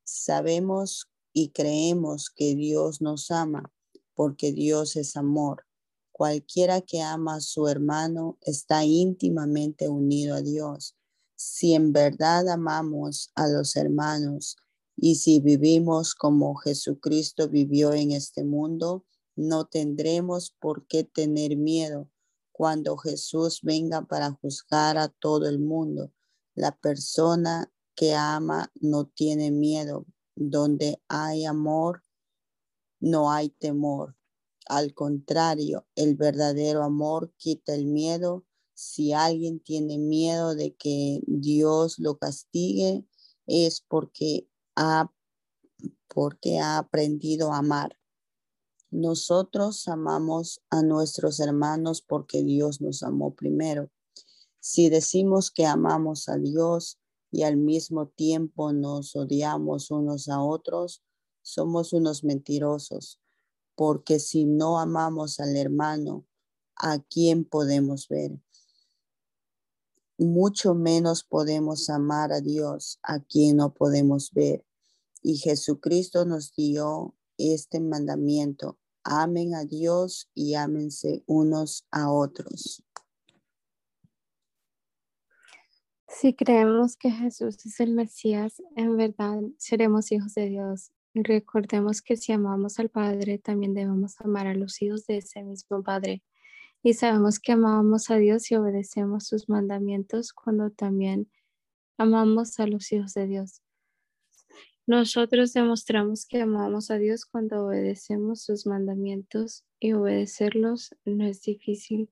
Sabemos y creemos que Dios nos ama, porque Dios es amor. Cualquiera que ama a su hermano está íntimamente unido a Dios. Si en verdad amamos a los hermanos, y si vivimos como Jesucristo vivió en este mundo, no tendremos por qué tener miedo cuando Jesús venga para juzgar a todo el mundo. La persona que ama no tiene miedo. Donde hay amor, no hay temor. Al contrario, el verdadero amor quita el miedo. Si alguien tiene miedo de que Dios lo castigue, es porque porque ha aprendido a amar. Nosotros amamos a nuestros hermanos porque Dios nos amó primero. Si decimos que amamos a Dios y al mismo tiempo nos odiamos unos a otros, somos unos mentirosos, porque si no amamos al hermano, ¿a quién podemos ver? Mucho menos podemos amar a Dios, a quien no podemos ver. Y Jesucristo nos dio este mandamiento. Amen a Dios y ámense unos a otros. Si creemos que Jesús es el Mesías, en verdad seremos hijos de Dios. Recordemos que si amamos al Padre, también debemos amar a los hijos de ese mismo Padre. Y sabemos que amamos a Dios y obedecemos sus mandamientos cuando también amamos a los hijos de Dios. Nosotros demostramos que amamos a Dios cuando obedecemos sus mandamientos y obedecerlos no es difícil.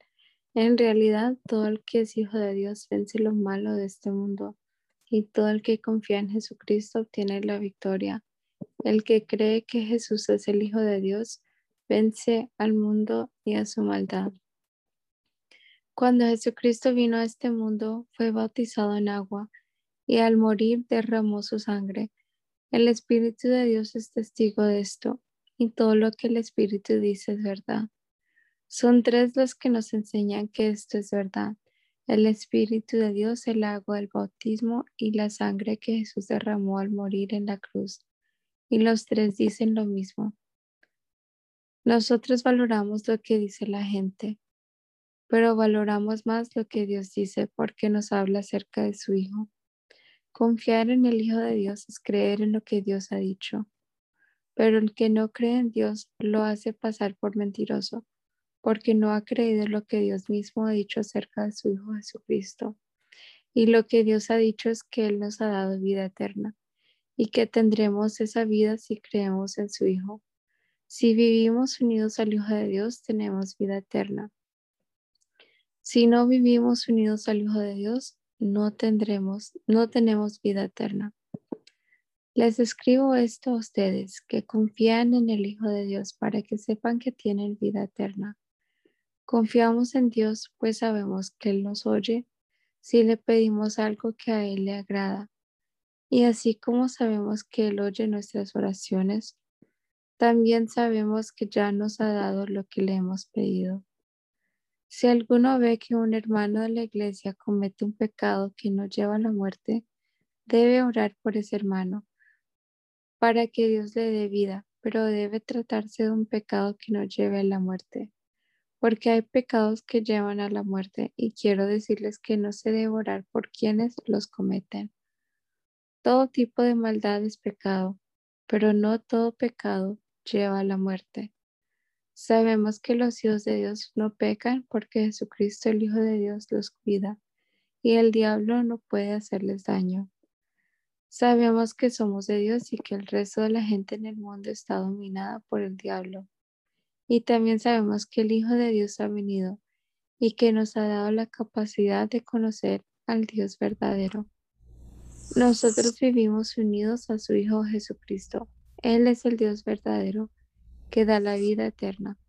En realidad, todo el que es hijo de Dios vence lo malo de este mundo, y todo el que confía en Jesucristo obtiene la victoria. El que cree que Jesús es el Hijo de Dios vence al mundo y a su maldad. Cuando Jesucristo vino a este mundo, fue bautizado en agua y al morir derramó su sangre. El Espíritu de Dios es testigo de esto y todo lo que el Espíritu dice es verdad. Son tres los que nos enseñan que esto es verdad. El Espíritu de Dios, el agua del bautismo y la sangre que Jesús derramó al morir en la cruz. Y los tres dicen lo mismo. Nosotros valoramos lo que dice la gente, pero valoramos más lo que Dios dice porque nos habla acerca de su Hijo. Confiar en el Hijo de Dios es creer en lo que Dios ha dicho, pero el que no cree en Dios lo hace pasar por mentiroso, porque no ha creído lo que Dios mismo ha dicho acerca de su Hijo Jesucristo. Y lo que Dios ha dicho es que Él nos ha dado vida eterna y que tendremos esa vida si creemos en su Hijo. Si vivimos unidos al Hijo de Dios, tenemos vida eterna. Si no vivimos unidos al Hijo de Dios, no tendremos, no tenemos vida eterna. Les escribo esto a ustedes que confían en el Hijo de Dios para que sepan que tienen vida eterna. Confiamos en Dios, pues sabemos que Él nos oye si le pedimos algo que a Él le agrada. Y así como sabemos que Él oye nuestras oraciones, también sabemos que ya nos ha dado lo que le hemos pedido. Si alguno ve que un hermano de la iglesia comete un pecado que no lleva a la muerte, debe orar por ese hermano para que Dios le dé vida, pero debe tratarse de un pecado que no lleve a la muerte, porque hay pecados que llevan a la muerte y quiero decirles que no se debe orar por quienes los cometen. Todo tipo de maldad es pecado, pero no todo pecado lleva a la muerte. Sabemos que los hijos de Dios no pecan porque Jesucristo, el Hijo de Dios, los cuida y el diablo no puede hacerles daño. Sabemos que somos de Dios y que el resto de la gente en el mundo está dominada por el diablo. Y también sabemos que el Hijo de Dios ha venido y que nos ha dado la capacidad de conocer al Dios verdadero. Nosotros vivimos unidos a su Hijo Jesucristo. Él es el Dios verdadero que da la vida eterna.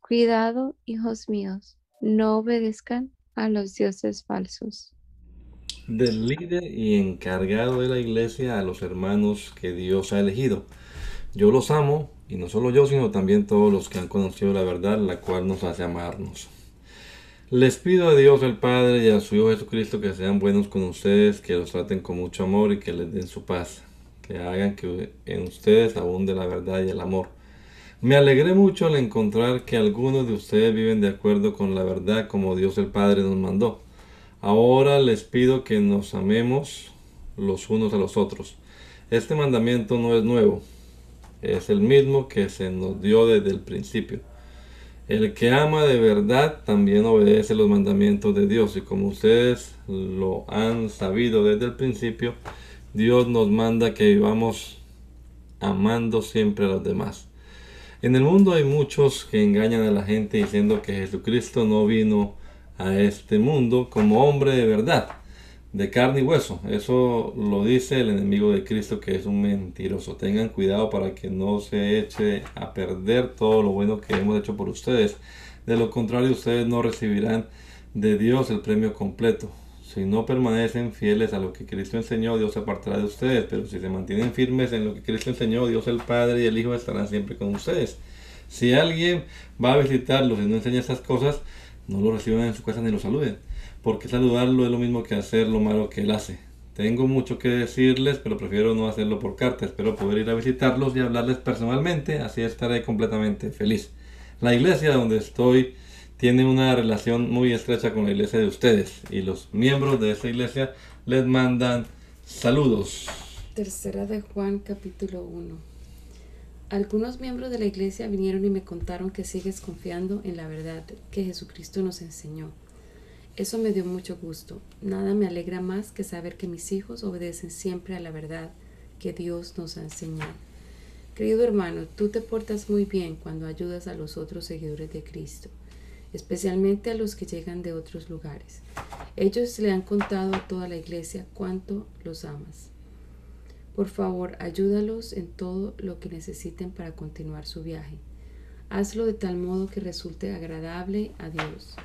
cuidado, hijos míos, no obedezcan a los dioses falsos. Del líder y encargado de la iglesia a los hermanos que Dios ha elegido. Yo los amo, y no solo yo, sino también todos los que han conocido la verdad, la cual nos hace amarnos. Les pido a Dios el Padre y a su Hijo Jesucristo que sean buenos con ustedes, que los traten con mucho amor y que les den su paz que hagan que en ustedes abunde la verdad y el amor. Me alegré mucho al encontrar que algunos de ustedes viven de acuerdo con la verdad como Dios el Padre nos mandó. Ahora les pido que nos amemos los unos a los otros. Este mandamiento no es nuevo, es el mismo que se nos dio desde el principio. El que ama de verdad también obedece los mandamientos de Dios y como ustedes lo han sabido desde el principio, Dios nos manda que vivamos amando siempre a los demás. En el mundo hay muchos que engañan a la gente diciendo que Jesucristo no vino a este mundo como hombre de verdad, de carne y hueso. Eso lo dice el enemigo de Cristo que es un mentiroso. Tengan cuidado para que no se eche a perder todo lo bueno que hemos hecho por ustedes. De lo contrario, ustedes no recibirán de Dios el premio completo. Si no permanecen fieles a lo que Cristo enseñó, Dios se apartará de ustedes. Pero si se mantienen firmes en lo que Cristo enseñó, Dios el Padre y el Hijo estarán siempre con ustedes. Si alguien va a visitarlos y no enseña esas cosas, no lo reciban en su casa ni lo saluden. Porque saludarlo es lo mismo que hacer lo malo que él hace. Tengo mucho que decirles, pero prefiero no hacerlo por carta. Espero poder ir a visitarlos y hablarles personalmente, así estaré completamente feliz. La iglesia donde estoy tiene una relación muy estrecha con la iglesia de ustedes y los miembros de esa iglesia les mandan saludos. Tercera de Juan capítulo 1. Algunos miembros de la iglesia vinieron y me contaron que sigues confiando en la verdad que Jesucristo nos enseñó. Eso me dio mucho gusto. Nada me alegra más que saber que mis hijos obedecen siempre a la verdad que Dios nos ha enseñado. Querido hermano, tú te portas muy bien cuando ayudas a los otros seguidores de Cristo especialmente a los que llegan de otros lugares. Ellos le han contado a toda la iglesia cuánto los amas. Por favor, ayúdalos en todo lo que necesiten para continuar su viaje. Hazlo de tal modo que resulte agradable a Dios.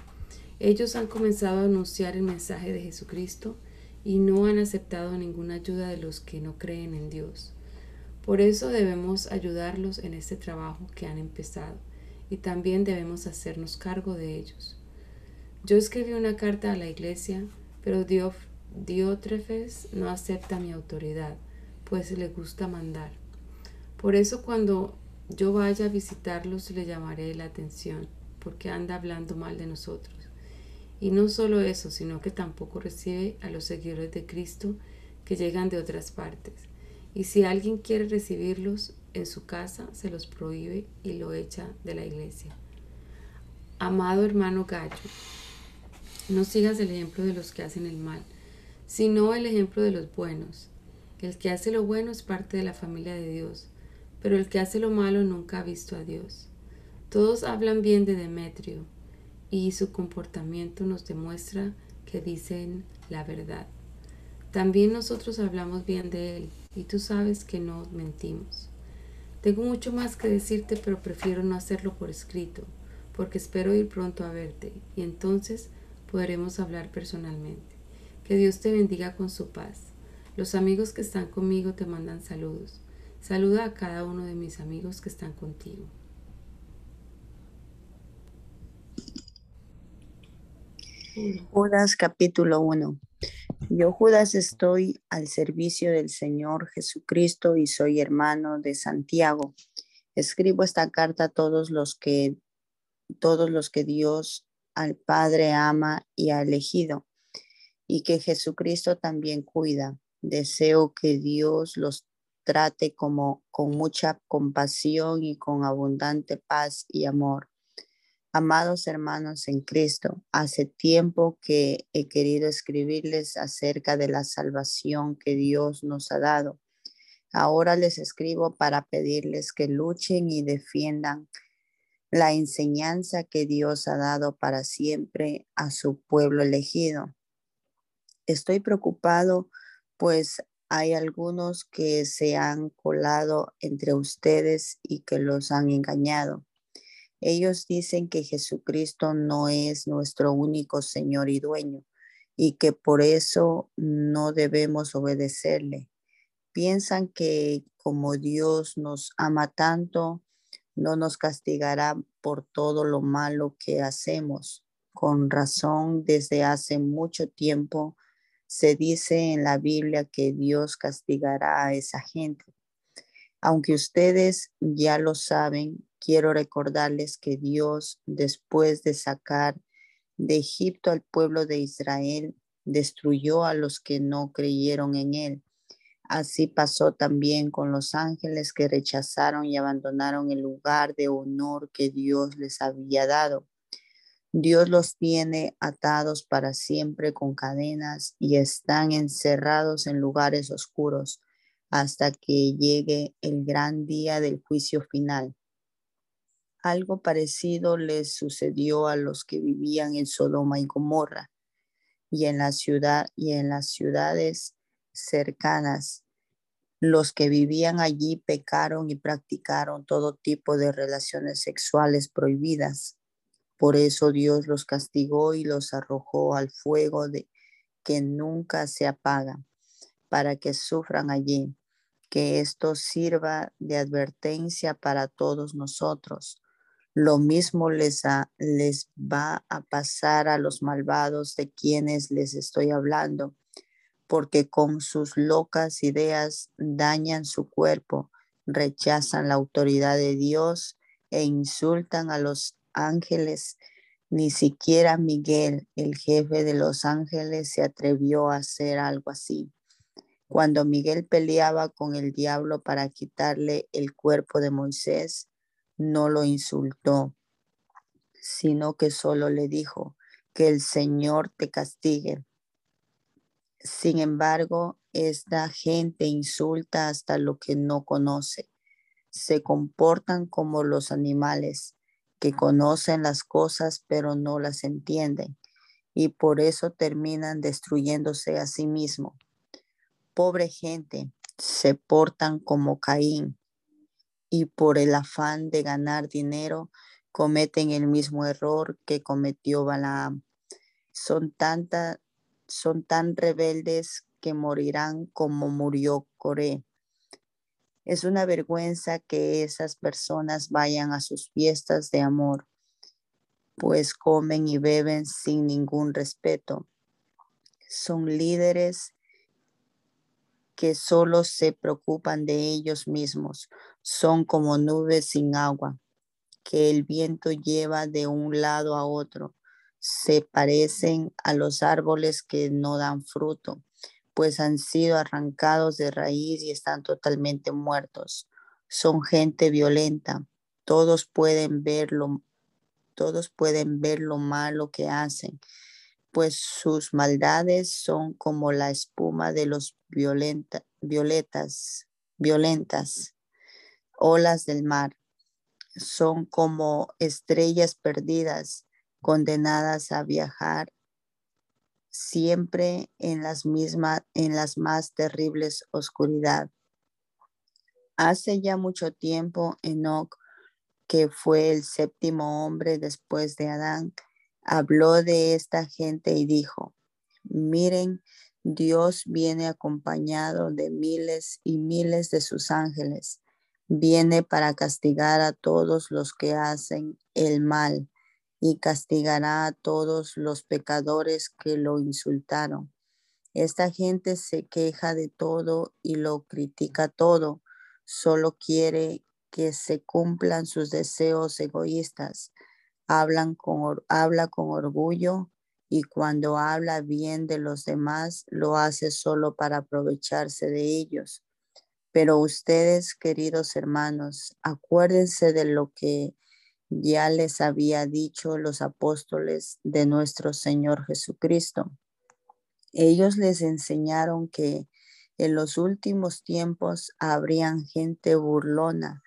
Ellos han comenzado a anunciar el mensaje de Jesucristo y no han aceptado ninguna ayuda de los que no creen en Dios. Por eso debemos ayudarlos en este trabajo que han empezado y también debemos hacernos cargo de ellos. Yo escribí una carta a la iglesia, pero Diótrefes no acepta mi autoridad, pues le gusta mandar. Por eso cuando yo vaya a visitarlos le llamaré la atención, porque anda hablando mal de nosotros. Y no solo eso, sino que tampoco recibe a los seguidores de Cristo que llegan de otras partes y si alguien quiere recibirlos en su casa, se los prohíbe y lo echa de la iglesia. Amado hermano Gallo, no sigas el ejemplo de los que hacen el mal, sino el ejemplo de los buenos. El que hace lo bueno es parte de la familia de Dios, pero el que hace lo malo nunca ha visto a Dios. Todos hablan bien de Demetrio, y su comportamiento nos demuestra que dicen la verdad. También nosotros hablamos bien de él, y tú sabes que no mentimos. Tengo mucho más que decirte, pero prefiero no hacerlo por escrito, porque espero ir pronto a verte y entonces podremos hablar personalmente. Que Dios te bendiga con su paz. Los amigos que están conmigo te mandan saludos. Saluda a cada uno de mis amigos que están contigo. Judas capítulo 1. Yo, Judas, estoy al servicio del Señor Jesucristo y soy hermano de Santiago. Escribo esta carta a todos los que todos los que Dios al Padre ama y ha elegido y que Jesucristo también cuida. Deseo que Dios los trate como con mucha compasión y con abundante paz y amor Amados hermanos en Cristo, hace tiempo que he querido escribirles acerca de la salvación que Dios nos ha dado. Ahora les escribo para pedirles que luchen y defiendan la enseñanza que Dios ha dado para siempre a su pueblo elegido. Estoy preocupado pues hay algunos que se han colado entre ustedes y que los han engañado. Ellos dicen que Jesucristo no es nuestro único Señor y dueño y que por eso no debemos obedecerle. Piensan que como Dios nos ama tanto, no nos castigará por todo lo malo que hacemos. Con razón, desde hace mucho tiempo se dice en la Biblia que Dios castigará a esa gente. Aunque ustedes ya lo saben, quiero recordarles que Dios, después de sacar de Egipto al pueblo de Israel, destruyó a los que no creyeron en él. Así pasó también con los ángeles que rechazaron y abandonaron el lugar de honor que Dios les había dado. Dios los tiene atados para siempre con cadenas y están encerrados en lugares oscuros hasta que llegue el gran día del juicio final. Algo parecido les sucedió a los que vivían en Sodoma y Gomorra y en la ciudad y en las ciudades cercanas. Los que vivían allí pecaron y practicaron todo tipo de relaciones sexuales prohibidas. Por eso Dios los castigó y los arrojó al fuego de que nunca se apaga, para que sufran allí. Que esto sirva de advertencia para todos nosotros lo mismo les, les va a pasar a los malvados de quienes les estoy hablando, porque con sus locas ideas dañan su cuerpo, rechazan la autoridad de Dios e insultan a los ángeles. Ni siquiera Miguel, el jefe de los ángeles, se atrevió a hacer algo así. Cuando Miguel peleaba con el diablo para quitarle el cuerpo de Moisés, no lo insultó, sino que solo le dijo, que el Señor te castigue. Sin embargo, esta gente insulta hasta lo que no conoce. Se comportan como los animales. que conocen las cosas pero no las entienden y por eso terminan destruyéndose a sí mismos. Pobre gente, se portan como Caín y por el afán de ganar dinero cometen el mismo error que cometió Balaam. Son, tanta, son tan rebeldes que morirán como murió Coré. Es una vergüenza que esas personas vayan a sus fiestas de amor, pues comen y beben sin ningún respeto. Son líderes que solo se preocupan de ellos mismos. Son como nubes sin agua, que el viento lleva de un lado a otro. Se parecen a los árboles que no dan fruto pues han sido arrancados de raíz y están totalmente muertos. Son gente violenta. Todos pueden verlo, todos pueden ver lo malo que hacen, pues sus maldades son como la espuma de los violenta, violetas, violentas olas del mar. Son como estrellas perdidas, condenadas a viajar siempre en las mismas, en las más terribles oscuridad. Hace ya mucho tiempo, Enoch, que fue el séptimo hombre después de Adán, habló de esta gente y dijo, miren, Dios viene acompañado de miles y miles de sus ángeles. Viene para castigar a todos los que hacen el mal y castigará a todos los pecadores que lo insultaron. Esta gente se queja de todo y lo critica todo, solo quiere que se cumplan sus deseos egoístas. Hablan con, habla con orgullo y cuando habla bien de los demás lo hace solo para aprovecharse de ellos. Pero ustedes, queridos hermanos, acuérdense de lo que ya les había dicho los apóstoles de nuestro Señor Jesucristo. Ellos les enseñaron que en los últimos tiempos habrían gente burlona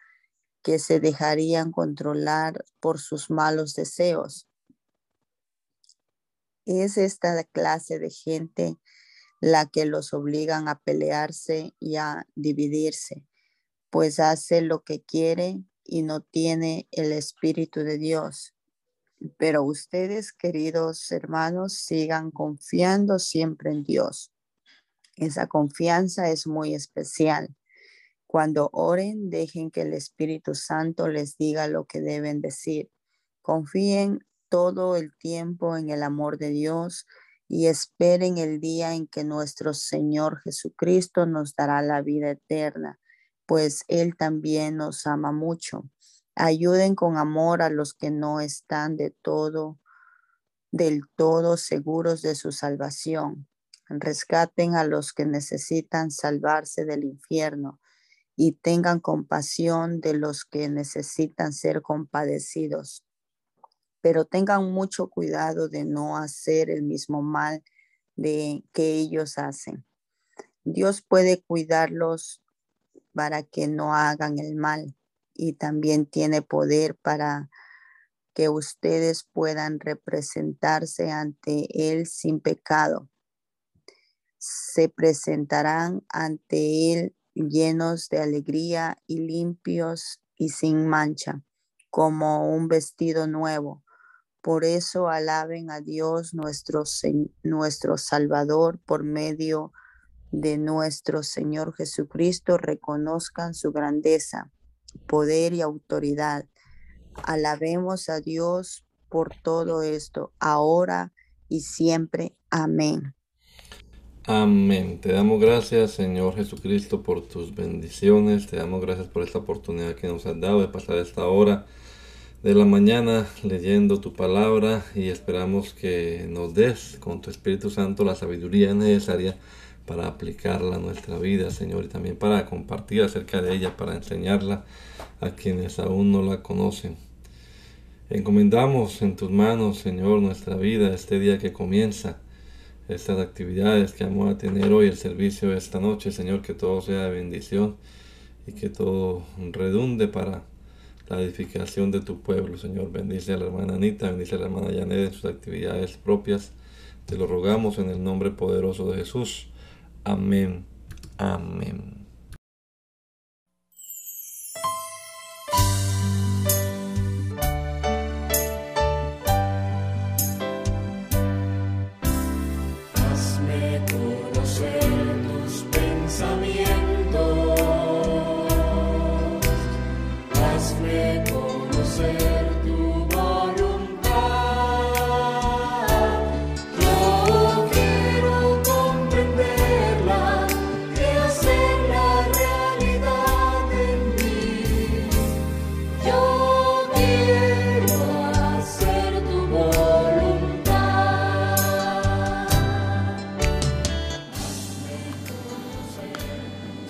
que se dejarían controlar por sus malos deseos. Es esta clase de gente la que los obligan a pelearse y a dividirse, pues hace lo que quiere y no tiene el Espíritu de Dios. Pero ustedes, queridos hermanos, sigan confiando siempre en Dios. Esa confianza es muy especial. Cuando oren, dejen que el Espíritu Santo les diga lo que deben decir. Confíen todo el tiempo en el amor de Dios y esperen el día en que nuestro Señor Jesucristo nos dará la vida eterna pues Él también nos ama mucho. Ayuden con amor a los que no están de todo, del todo seguros de su salvación. Rescaten a los que necesitan salvarse del infierno y tengan compasión de los que necesitan ser compadecidos. Pero tengan mucho cuidado de no hacer el mismo mal de que ellos hacen. Dios puede cuidarlos para que no hagan el mal y también tiene poder para que ustedes puedan representarse ante Él sin pecado. Se presentarán ante Él llenos de alegría y limpios y sin mancha, como un vestido nuevo. Por eso alaben a Dios nuestro, nuestro Salvador por medio de nuestro Señor Jesucristo reconozcan su grandeza, poder y autoridad. Alabemos a Dios por todo esto, ahora y siempre. Amén. Amén. Te damos gracias, Señor Jesucristo, por tus bendiciones. Te damos gracias por esta oportunidad que nos has dado de pasar esta hora de la mañana leyendo tu palabra y esperamos que nos des con tu Espíritu Santo la sabiduría necesaria para aplicarla a nuestra vida, Señor, y también para compartir acerca de ella, para enseñarla a quienes aún no la conocen. Encomendamos en tus manos, Señor, nuestra vida, este día que comienza, estas actividades que vamos a tener hoy, el servicio de esta noche, Señor, que todo sea de bendición y que todo redunde para la edificación de tu pueblo, Señor. Bendice a la hermana Anita, bendice a la hermana Janet en sus actividades propias. Te lo rogamos en el nombre poderoso de Jesús. Amén. Amén.